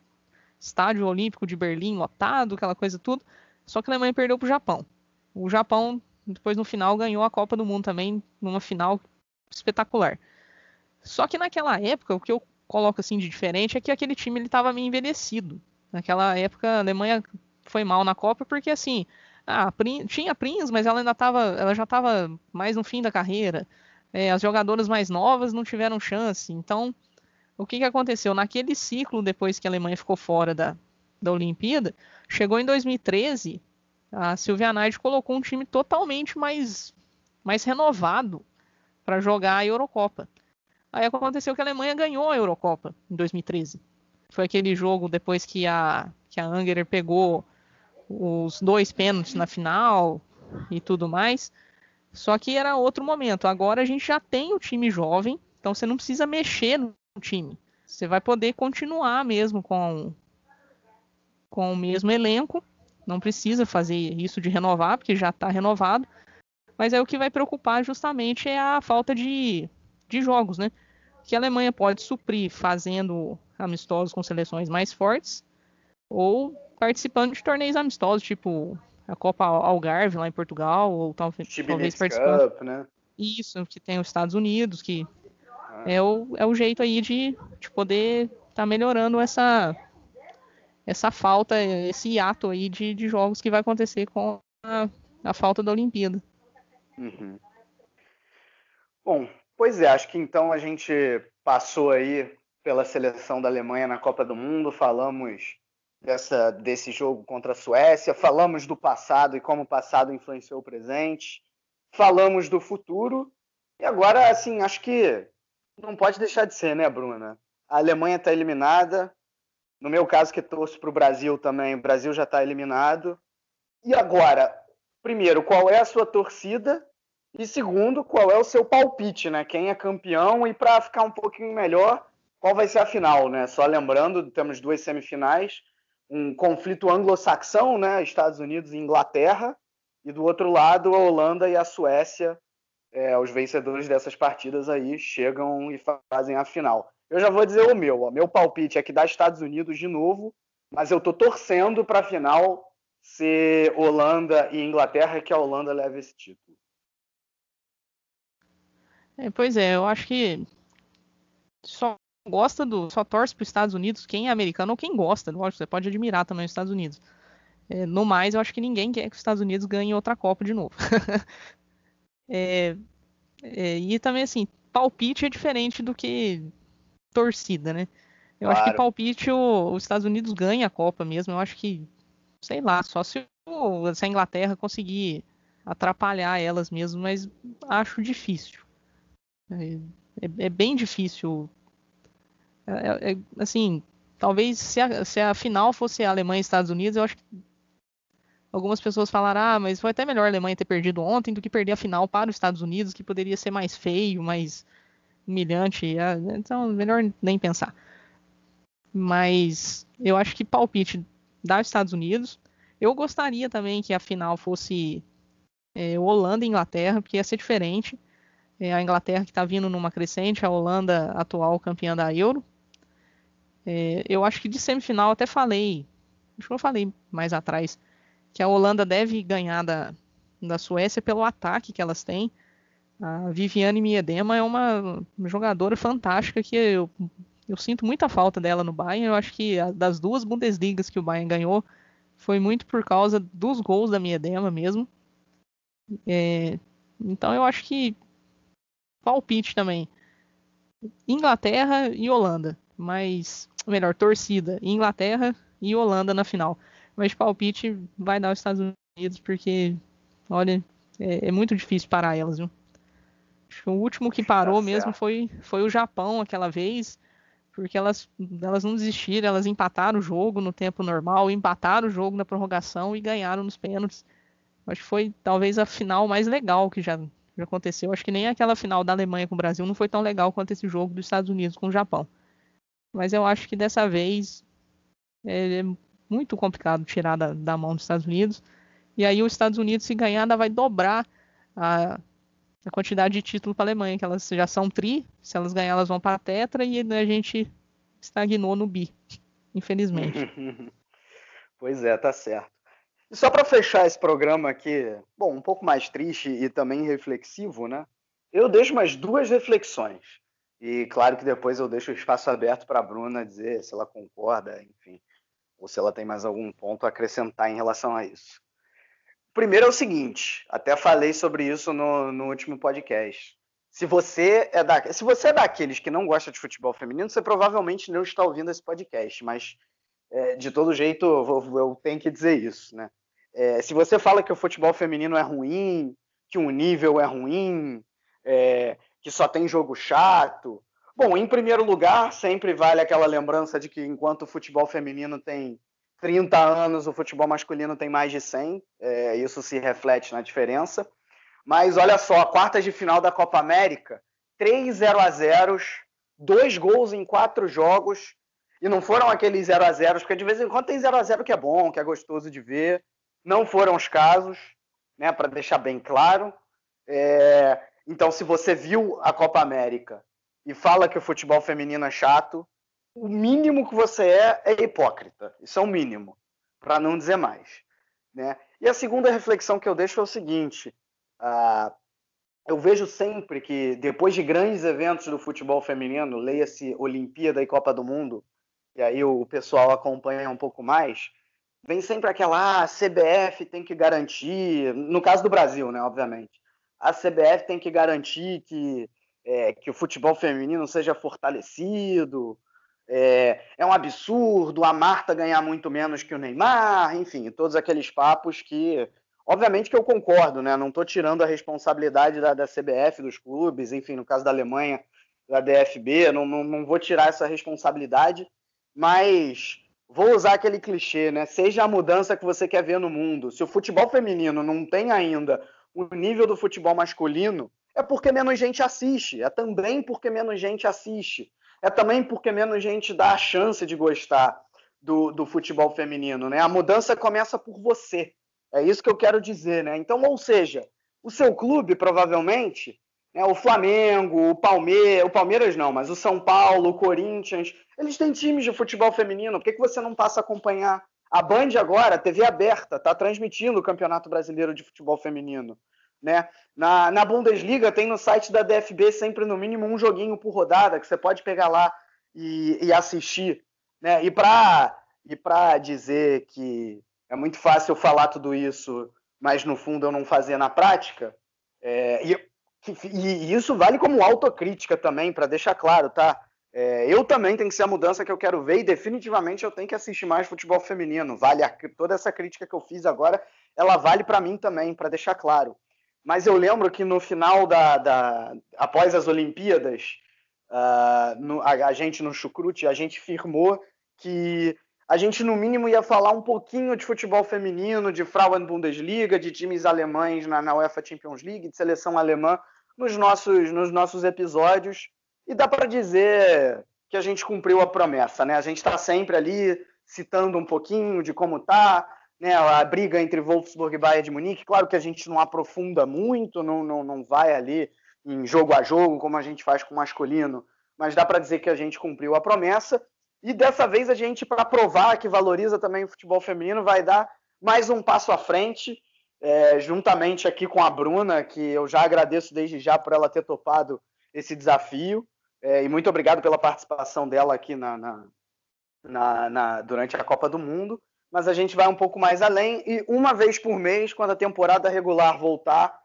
estádio olímpico de Berlim lotado, aquela coisa tudo. Só que a Alemanha perdeu para o Japão. O Japão, depois no final, ganhou a Copa do Mundo também, numa final espetacular. Só que naquela época, o que eu coloco assim de diferente é que aquele time ele estava meio envelhecido. Naquela época, a Alemanha foi mal na Copa porque assim, ah, tinha Prince, mas ela ainda tava, ela já estava mais no fim da carreira. É, as jogadoras mais novas não tiveram chance. Então, o que, que aconteceu? Naquele ciclo, depois que a Alemanha ficou fora da, da Olimpíada, chegou em 2013, a Silvia Naid colocou um time totalmente mais, mais renovado para jogar a Eurocopa. Aí aconteceu que a Alemanha ganhou a Eurocopa em 2013. Foi aquele jogo depois que a, que a Angerer pegou os dois pênaltis na final e tudo mais. Só que era outro momento. Agora a gente já tem o time jovem, então você não precisa mexer no time. Você vai poder continuar mesmo com com o mesmo elenco, não precisa fazer isso de renovar, porque já está renovado. Mas aí o que vai preocupar justamente é a falta de, de jogos, né? Que a Alemanha pode suprir fazendo amistosos com seleções mais fortes ou participando de torneios amistosos, tipo a Copa Algarve lá em Portugal, ou talvez, talvez participando. Cup, né? Isso, que tem os Estados Unidos, que ah. é, o, é o jeito aí de, de poder estar tá melhorando essa, essa falta, esse ato aí de, de jogos que vai acontecer com a, a falta da Olimpíada. Uhum. Bom, pois é, acho que então a gente passou aí pela seleção da Alemanha na Copa do Mundo, falamos dessa, desse jogo contra a Suécia, falamos do passado e como o passado influenciou o presente, falamos do futuro, e agora, assim, acho que não pode deixar de ser, né, Bruna? A Alemanha está eliminada, no meu caso, que torço para o Brasil também, o Brasil já está eliminado. E agora, primeiro, qual é a sua torcida? E segundo, qual é o seu palpite, né? Quem é campeão? E para ficar um pouquinho melhor, qual vai ser a final, né? Só lembrando, temos duas semifinais, um conflito anglo-saxão, né? Estados Unidos e Inglaterra, e do outro lado a Holanda e a Suécia. É, os vencedores dessas partidas aí chegam e fazem a final. Eu já vou dizer o meu. O meu palpite é que dá Estados Unidos de novo, mas eu tô torcendo para a final ser Holanda e Inglaterra que a Holanda leve esse título. É, pois é, eu acho que só gosta do. só torce para os Estados Unidos quem é americano ou quem gosta. Lógico, você pode admirar também os Estados Unidos. É, no mais, eu acho que ninguém quer que os Estados Unidos ganhem outra Copa de novo. (laughs) é, é, e também, assim, palpite é diferente do que torcida, né? Eu claro. acho que palpite o, os Estados Unidos ganha a Copa mesmo. Eu acho que, sei lá, só se, se a Inglaterra conseguir atrapalhar elas mesmo, mas acho difícil. É, é, é bem difícil. É, é, é, assim, talvez se a, se a final fosse a Alemanha e Estados Unidos, eu acho que algumas pessoas falaram, ah, mas foi até melhor a Alemanha ter perdido ontem do que perder a final para os Estados Unidos, que poderia ser mais feio, mais humilhante. Ah, então, melhor nem pensar. Mas eu acho que palpite dos Estados Unidos. Eu gostaria também que a final fosse é, Holanda e Inglaterra, porque ia ser diferente. É, a Inglaterra que está vindo numa crescente, a Holanda atual campeã da Euro. É, eu acho que de semifinal até falei, acho que eu falei mais atrás, que a Holanda deve ganhar da, da Suécia pelo ataque que elas têm. A Viviane Miedema é uma jogadora fantástica que eu, eu sinto muita falta dela no Bayern. Eu acho que das duas Bundesligas que o Bayern ganhou foi muito por causa dos gols da Miedema mesmo. É, então eu acho que palpite também. Inglaterra e Holanda, mas melhor torcida, Inglaterra e Holanda na final. Mas palpite vai dar os Estados Unidos porque, olha, é, é muito difícil parar elas, viu? Acho que o último que parou tá mesmo foi, foi o Japão aquela vez, porque elas, elas não desistiram, elas empataram o jogo no tempo normal, empataram o jogo na prorrogação e ganharam nos pênaltis. Acho que foi talvez a final mais legal que já, já aconteceu. Acho que nem aquela final da Alemanha com o Brasil não foi tão legal quanto esse jogo dos Estados Unidos com o Japão. Mas eu acho que dessa vez é, é muito complicado tirar da, da, mão dos Estados Unidos. E aí os Estados Unidos, se ganhar, ainda vai dobrar a, a quantidade de título para a Alemanha, que elas já são tri. Se elas ganhar, elas vão para a tetra e a gente estagnou no bi, infelizmente. (laughs) pois é, tá certo. E só para fechar esse programa aqui, bom, um pouco mais triste e também reflexivo, né? Eu deixo mais duas reflexões. E claro que depois eu deixo o espaço aberto para a Bruna dizer se ela concorda, enfim, ou se ela tem mais algum ponto a acrescentar em relação a isso. Primeiro é o seguinte, até falei sobre isso no, no último podcast. Se você, é da, se você é daqueles que não gosta de futebol feminino, você provavelmente não está ouvindo esse podcast, mas é, de todo jeito eu, eu tenho que dizer isso, né? É, se você fala que o futebol feminino é ruim, que o nível é ruim, é, que só tem jogo chato. Bom, em primeiro lugar, sempre vale aquela lembrança de que enquanto o futebol feminino tem 30 anos, o futebol masculino tem mais de 100. É, isso se reflete na diferença. Mas olha só, quartas de final da Copa América, 3 0 a 0 dois gols em quatro jogos. E não foram aqueles 0 a 0 porque de vez em quando tem 0 a 0 que é bom, que é gostoso de ver. Não foram os casos, né, para deixar bem claro. É, então, se você viu a Copa América e fala que o futebol feminino é chato, o mínimo que você é é hipócrita. Isso é o mínimo, para não dizer mais. Né? E a segunda reflexão que eu deixo é o seguinte: uh, eu vejo sempre que depois de grandes eventos do futebol feminino, leia-se Olimpíada e Copa do Mundo, e aí o pessoal acompanha um pouco mais, vem sempre aquela, ah, a CBF tem que garantir, no caso do Brasil, né, obviamente, a CBF tem que garantir que, é, que o futebol feminino seja fortalecido, é, é, um absurdo a Marta ganhar muito menos que o Neymar, enfim, todos aqueles papos que, obviamente que eu concordo, né, não estou tirando a responsabilidade da, da CBF, dos clubes, enfim, no caso da Alemanha, da DFB, não, não, não vou tirar essa responsabilidade, mas vou usar aquele clichê, né? Seja a mudança que você quer ver no mundo. Se o futebol feminino não tem ainda o nível do futebol masculino, é porque menos gente assiste. É também porque menos gente assiste. É também porque menos gente dá a chance de gostar do, do futebol feminino, né? A mudança começa por você. É isso que eu quero dizer, né? Então, ou seja, o seu clube provavelmente né, o Flamengo, o Palmeiras, o Palmeiras não, mas o São Paulo, o Corinthians, eles têm times de futebol feminino. Por que, que você não passa a acompanhar? A Band agora, TV aberta, está transmitindo o Campeonato Brasileiro de Futebol Feminino. Né? Na, na Bundesliga tem no site da DFB sempre no mínimo um joguinho por rodada que você pode pegar lá e, e assistir. Né? E para e dizer que é muito fácil falar tudo isso, mas no fundo eu não fazer na prática, é, e, e, isso vale como autocrítica também, para deixar claro, tá? É, eu também tenho que ser a mudança que eu quero ver e definitivamente eu tenho que assistir mais futebol feminino. Vale a, toda essa crítica que eu fiz agora, ela vale para mim também, para deixar claro. Mas eu lembro que no final da, da após as Olimpíadas, uh, no, a, a, gente no Chucrute, a gente firmou que a gente no mínimo ia falar um pouquinho de futebol feminino, de Frauen Bundesliga, de times alemães na, na UEFA Champions League, de seleção alemã nos nossos, nos nossos episódios e dá para dizer que a gente cumpriu a promessa, né? A gente está sempre ali citando um pouquinho de como tá, né? A briga entre Wolfsburg e Bayern de Munique. Claro que a gente não aprofunda muito, não, não, não vai ali em jogo a jogo como a gente faz com o masculino, mas dá para dizer que a gente cumpriu a promessa. E dessa vez a gente, para provar que valoriza também o futebol feminino, vai dar mais um passo à frente, é, juntamente aqui com a Bruna, que eu já agradeço desde já por ela ter topado esse desafio. É, e muito obrigado pela participação dela aqui na, na, na, na, durante a Copa do Mundo. Mas a gente vai um pouco mais além e uma vez por mês, quando a temporada regular voltar,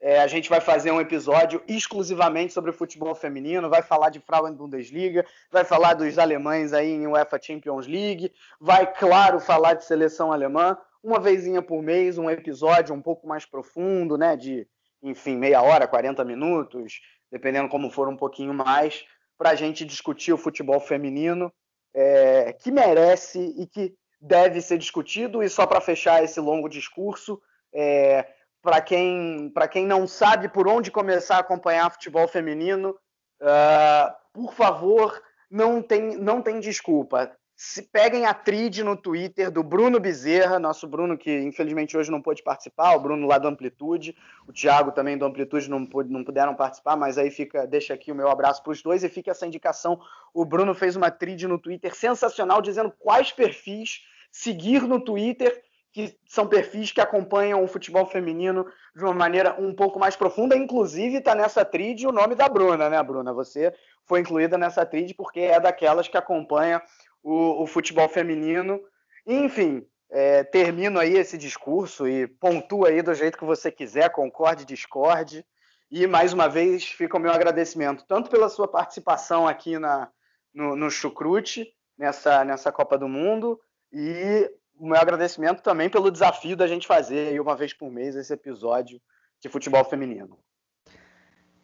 é, a gente vai fazer um episódio exclusivamente sobre futebol feminino, vai falar de Frauen Bundesliga, vai falar dos alemães aí em UEFA Champions League, vai, claro, falar de seleção alemã, uma vezinha por mês, um episódio um pouco mais profundo, né, de, enfim, meia hora, 40 minutos, dependendo como for um pouquinho mais, para a gente discutir o futebol feminino, é, que merece e que deve ser discutido. E só para fechar esse longo discurso, é, para quem, quem não sabe por onde começar a acompanhar futebol feminino, uh, por favor, não tem, não tem desculpa se peguem a trid no Twitter do Bruno Bezerra, nosso Bruno que infelizmente hoje não pôde participar, o Bruno lá do Amplitude, o Thiago também do Amplitude não, não puderam participar, mas aí fica, deixa aqui o meu abraço para os dois e fica essa indicação. O Bruno fez uma trid no Twitter sensacional dizendo quais perfis seguir no Twitter que são perfis que acompanham o futebol feminino de uma maneira um pouco mais profunda. Inclusive, está nessa trid o nome da Bruna, né, Bruna? Você foi incluída nessa trid porque é daquelas que acompanha o, o futebol feminino. Enfim, é, termino aí esse discurso e pontua aí do jeito que você quiser, concorde, discorde. E mais uma vez fica o meu agradecimento, tanto pela sua participação aqui na, no, no Chucrute, nessa, nessa Copa do Mundo, e o meu agradecimento também pelo desafio da gente fazer uma vez por mês esse episódio de futebol feminino.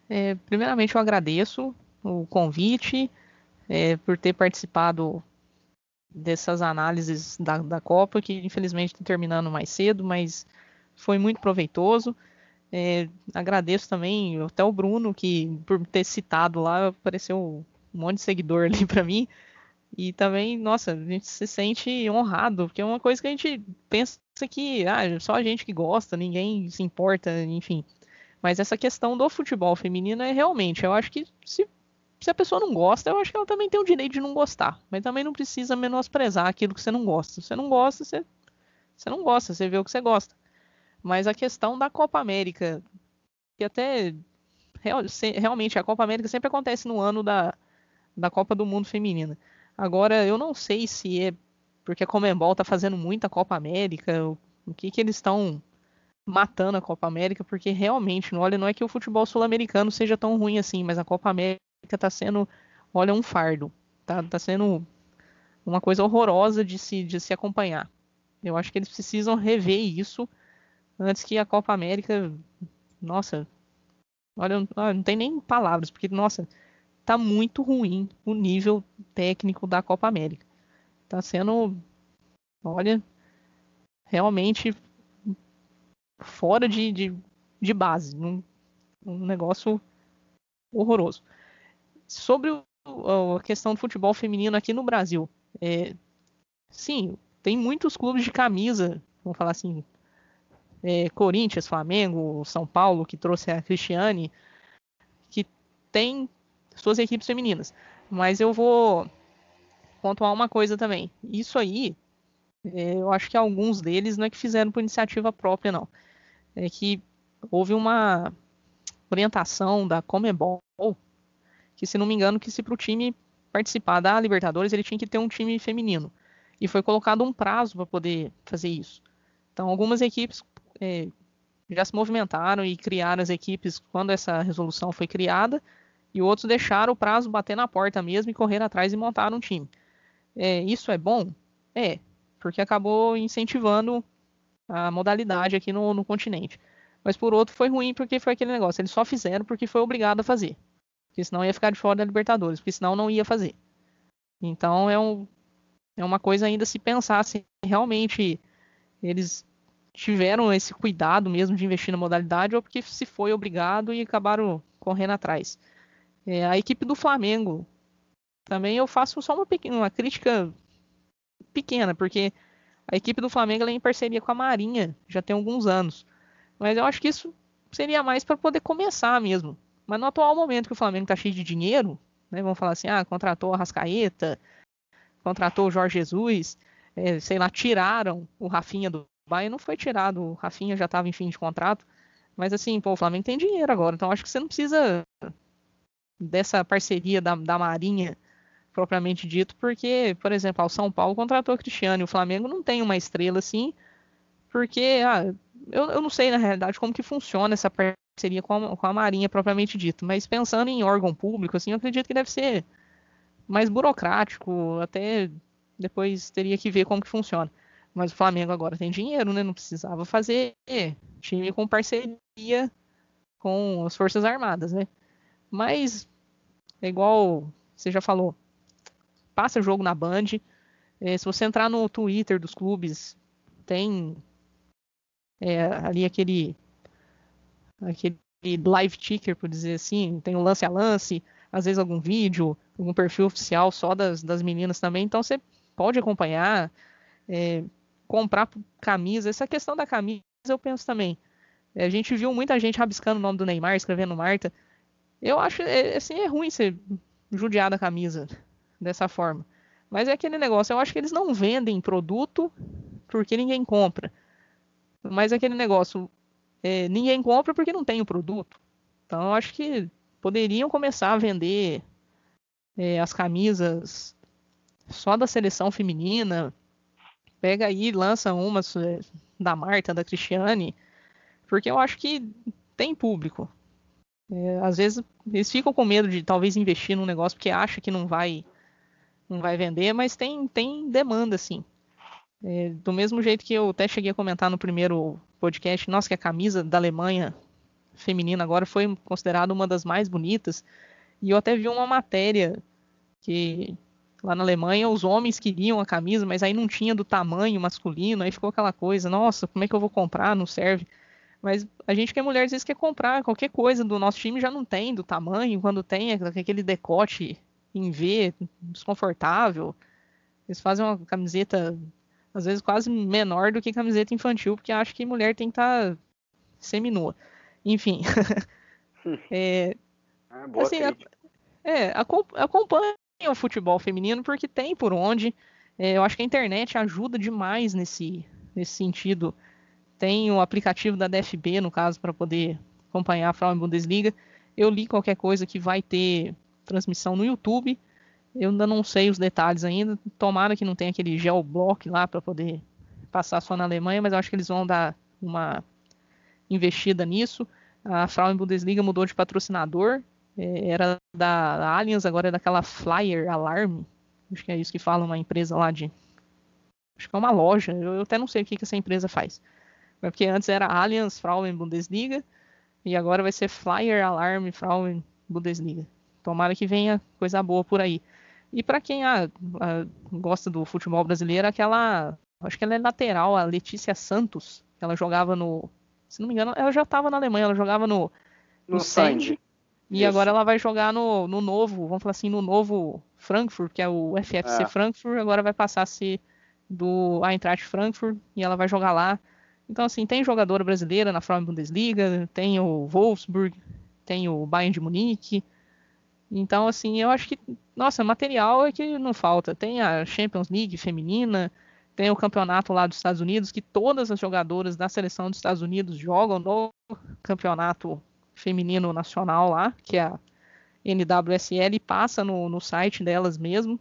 É, primeiramente, eu agradeço o convite é, por ter participado dessas análises da, da Copa, que infelizmente está terminando mais cedo, mas foi muito proveitoso. É, agradeço também até o Bruno, que por ter citado lá, apareceu um monte de seguidor (laughs) ali para mim. E também, nossa, a gente se sente honrado, porque é uma coisa que a gente pensa que ah, só a gente que gosta, ninguém se importa, enfim. Mas essa questão do futebol feminino é realmente, eu acho que se se a pessoa não gosta, eu acho que ela também tem o direito de não gostar. Mas também não precisa menosprezar aquilo que você não gosta. Se você não gosta, você, você não gosta, você vê o que você gosta. Mas a questão da Copa América, que até realmente a Copa América sempre acontece no ano da, da Copa do Mundo Feminina. Agora, eu não sei se é porque a Comembol tá fazendo muita Copa América, o, que que eles estão matando a Copa América, porque realmente, olha, não é que o futebol sul-americano seja tão ruim assim, mas a Copa América está sendo, olha, um fardo. Tá, tá sendo uma coisa horrorosa de se, de se acompanhar. Eu acho que eles precisam rever isso antes que a Copa América. Nossa, olha, não tem nem palavras, porque, nossa, tá muito ruim o nível técnico da Copa América. Tá sendo, olha, realmente fora de, de, de base. Um, um negócio horroroso. Sobre o, a questão do futebol feminino aqui no Brasil, é, sim, tem muitos clubes de camisa, vamos falar assim, é, Corinthians, Flamengo, São Paulo, que trouxe a Cristiane, que tem suas equipes femininas. Mas eu vou pontuar uma coisa também. Isso aí é, eu acho que alguns deles não é que fizeram por iniciativa própria, não. É que houve uma orientação da Comebol, que se não me engano, que se para o time participar da Libertadores, ele tinha que ter um time feminino. E foi colocado um prazo para poder fazer isso. Então, algumas equipes é, já se movimentaram e criaram as equipes quando essa resolução foi criada, e outros deixaram o prazo bater na porta mesmo e correr atrás e montar um time. É, isso é bom? É, porque acabou incentivando a modalidade aqui no, no continente. Mas por outro foi ruim porque foi aquele negócio, eles só fizeram porque foi obrigado a fazer. Porque senão ia ficar de fora da Libertadores, porque senão não ia fazer. Então é, um, é uma coisa ainda se pensar se realmente eles tiveram esse cuidado mesmo de investir na modalidade ou porque se foi obrigado e acabaram correndo atrás. É, a equipe do Flamengo também eu faço só uma, pequena, uma crítica pequena, porque a equipe do Flamengo é em parceria com a Marinha já tem alguns anos. Mas eu acho que isso seria mais para poder começar mesmo. Mas no atual momento que o Flamengo está cheio de dinheiro, né, vamos falar assim, ah, contratou a Rascaeta, contratou o Jorge Jesus, é, sei lá, tiraram o Rafinha do Bayern, não foi tirado, o Rafinha já estava em fim de contrato. Mas assim, pô, o Flamengo tem dinheiro agora, então acho que você não precisa dessa parceria da, da Marinha propriamente dito, porque, por exemplo, o São Paulo contratou o Cristiano e o Flamengo não tem uma estrela assim, porque ah, eu, eu não sei na realidade como que funciona essa parceria com a, com a Marinha propriamente dito, mas pensando em órgão público, assim, eu acredito que deve ser mais burocrático, até depois teria que ver como que funciona. Mas o Flamengo agora tem dinheiro, né? Não precisava fazer time com parceria com as Forças Armadas, né? Mas é igual você já falou, passa jogo na Band. É, se você entrar no Twitter dos clubes, tem é, ali aquele aquele live ticker, por dizer assim, tem o lance a lance, às vezes algum vídeo, algum perfil oficial só das, das meninas também, então você pode acompanhar, é, comprar camisa. Essa questão da camisa eu penso também. É, a gente viu muita gente rabiscando o nome do Neymar, escrevendo Marta. Eu acho é, assim, é ruim você judiar da camisa dessa forma. Mas é aquele negócio, eu acho que eles não vendem produto porque ninguém compra. Mas é aquele negócio, é, ninguém compra porque não tem o produto. Então eu acho que poderiam começar a vender é, as camisas só da seleção feminina. Pega aí, lança umas é, da Marta, da Cristiane, porque eu acho que tem público. É, às vezes eles ficam com medo de talvez investir num negócio porque acha que não vai não vai vender, mas tem, tem demanda, sim. É, do mesmo jeito que eu até cheguei a comentar no primeiro podcast, nossa, que a camisa da Alemanha feminina agora foi considerada uma das mais bonitas. E eu até vi uma matéria que lá na Alemanha os homens queriam a camisa, mas aí não tinha do tamanho masculino, aí ficou aquela coisa, nossa, como é que eu vou comprar? Não serve. Mas a gente que é mulher às vezes quer comprar qualquer coisa do nosso time já não tem do tamanho, quando tem é aquele decote em ver, desconfortável. Eles fazem uma camiseta, às vezes, quase menor do que camiseta infantil, porque acham que mulher tem que estar tá seminua. Enfim. (laughs) é, ah, boa assim, a, é, acompanha o futebol feminino porque tem por onde. É, eu acho que a internet ajuda demais nesse, nesse sentido. Tem o aplicativo da DFB, no caso, para poder acompanhar a Frauen Bundesliga. Eu li qualquer coisa que vai ter transmissão no YouTube. Eu ainda não sei os detalhes ainda. Tomara que não tenha aquele geoblock lá para poder passar só na Alemanha, mas eu acho que eles vão dar uma investida nisso. A Frauen Bundesliga mudou de patrocinador. É, era da Allianz, agora é daquela Flyer Alarm. Acho que é isso que fala uma empresa lá de. Acho que é uma loja. Eu até não sei o que, que essa empresa faz. Porque antes era Allianz Frauen Bundesliga e agora vai ser Flyer Alarm Frauen Bundesliga. Tomara que venha coisa boa por aí. E para quem ah, ah, gosta do futebol brasileiro, aquela. Acho que ela é lateral, a Letícia Santos. Ela jogava no. Se não me engano, ela já estava na Alemanha, ela jogava no. No, no Sandy. E Isso. agora ela vai jogar no, no novo, vamos falar assim, no novo Frankfurt, que é o FFC é. Frankfurt, agora vai passar a ser do Eintracht Frankfurt e ela vai jogar lá. Então, assim, tem jogadora brasileira na Frauen Bundesliga, tem o Wolfsburg, tem o Bayern de Munique, então, assim, eu acho que, nossa, material é que não falta. Tem a Champions League feminina, Tem o campeonato lá dos Estados Unidos, que todas as jogadoras da seleção dos Estados Unidos jogam no campeonato feminino nacional lá, que é a NWSL, passa no, no site delas mesmo.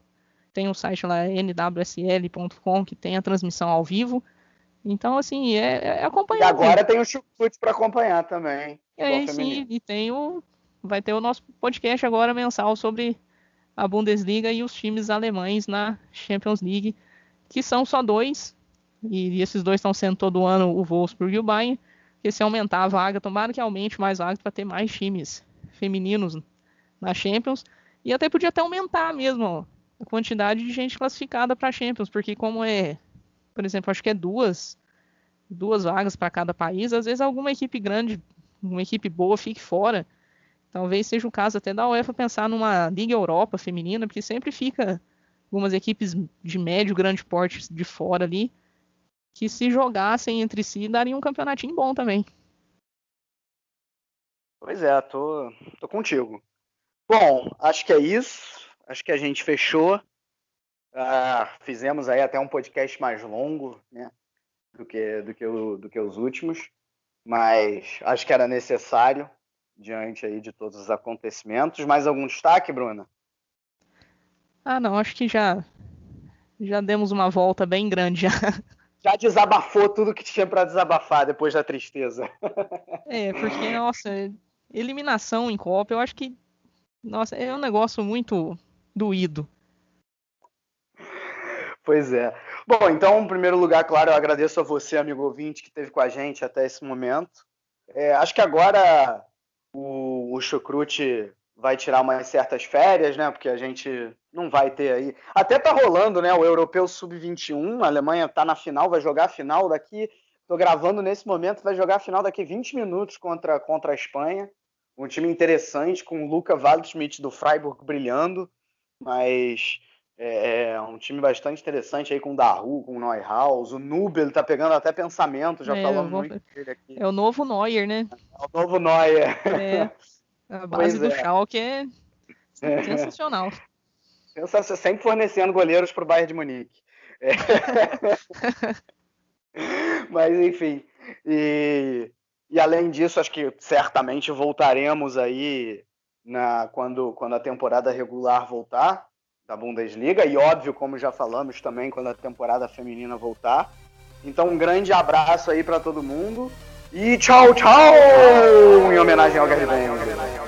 Tem um site lá, nwsl.com, que tem a transmissão ao vivo. Então, assim, é, é acompanhar. E agora tem o chute para acompanhar também. É, sim, e tem o. Vai ter o nosso podcast agora mensal sobre a Bundesliga e os times alemães na Champions League que são só dois, e esses dois estão sendo todo ano o Wolfsburg e o Bayern, que se aumentar a vaga, tomara que aumente mais vaga para ter mais times femininos na Champions, e até podia até aumentar mesmo a quantidade de gente classificada para a Champions, porque como é, por exemplo, acho que é duas, duas vagas para cada país, às vezes alguma equipe grande, uma equipe boa fique fora. Talvez seja o caso até da UEFA pensar numa Liga Europa feminina, porque sempre fica algumas equipes de médio, grande porte de fora ali, que se jogassem entre si dariam um campeonatinho bom também. Pois é, tô, tô contigo. Bom, acho que é isso. Acho que a gente fechou. Ah, fizemos aí até um podcast mais longo, né? Do que, do, que o, do que os últimos. Mas acho que era necessário diante aí de todos os acontecimentos. Mais algum destaque, Bruna? Ah, não, acho que já já demos uma volta bem grande já. (laughs) Já desabafou tudo que tinha para desabafar depois da tristeza. (laughs) É, porque nossa, eliminação em Copa, eu acho que nossa, é um negócio muito doído. Pois é. Bom, então, em primeiro lugar, claro, eu agradeço a você, amigo ouvinte, que esteve com a gente até esse momento. É, acho que agora o, o Chucrute vai tirar umas certas férias, né? Porque a gente não vai ter aí. Até tá rolando, né? O Europeu Sub-21, a Alemanha tá na final, vai jogar a final daqui. Tô gravando nesse momento, vai jogar a final daqui 20 minutos contra, contra a Espanha. Um time interessante, com o Luca Waldschmidt do Freiburg brilhando, mas é, é um time bastante interessante aí com o Daru, com o Neuhaus. O Nubel tá pegando até pensamento, já é, falamos vou... muito dele aqui. É o novo Neuer, né? É o novo Neuer. É. A (laughs) base pois do é. Schalke é, é sensacional. Sensacional, sempre fornecendo goleiros para o Bayern de Munique. É. (laughs) Mas enfim, e, e além disso, acho que certamente voltaremos aí na, quando, quando a temporada regular voltar da Bundesliga e óbvio, como já falamos também, quando a temporada feminina voltar. Então um grande abraço aí para todo mundo e tchau, tchau! Em homenagem ao Gary Bang.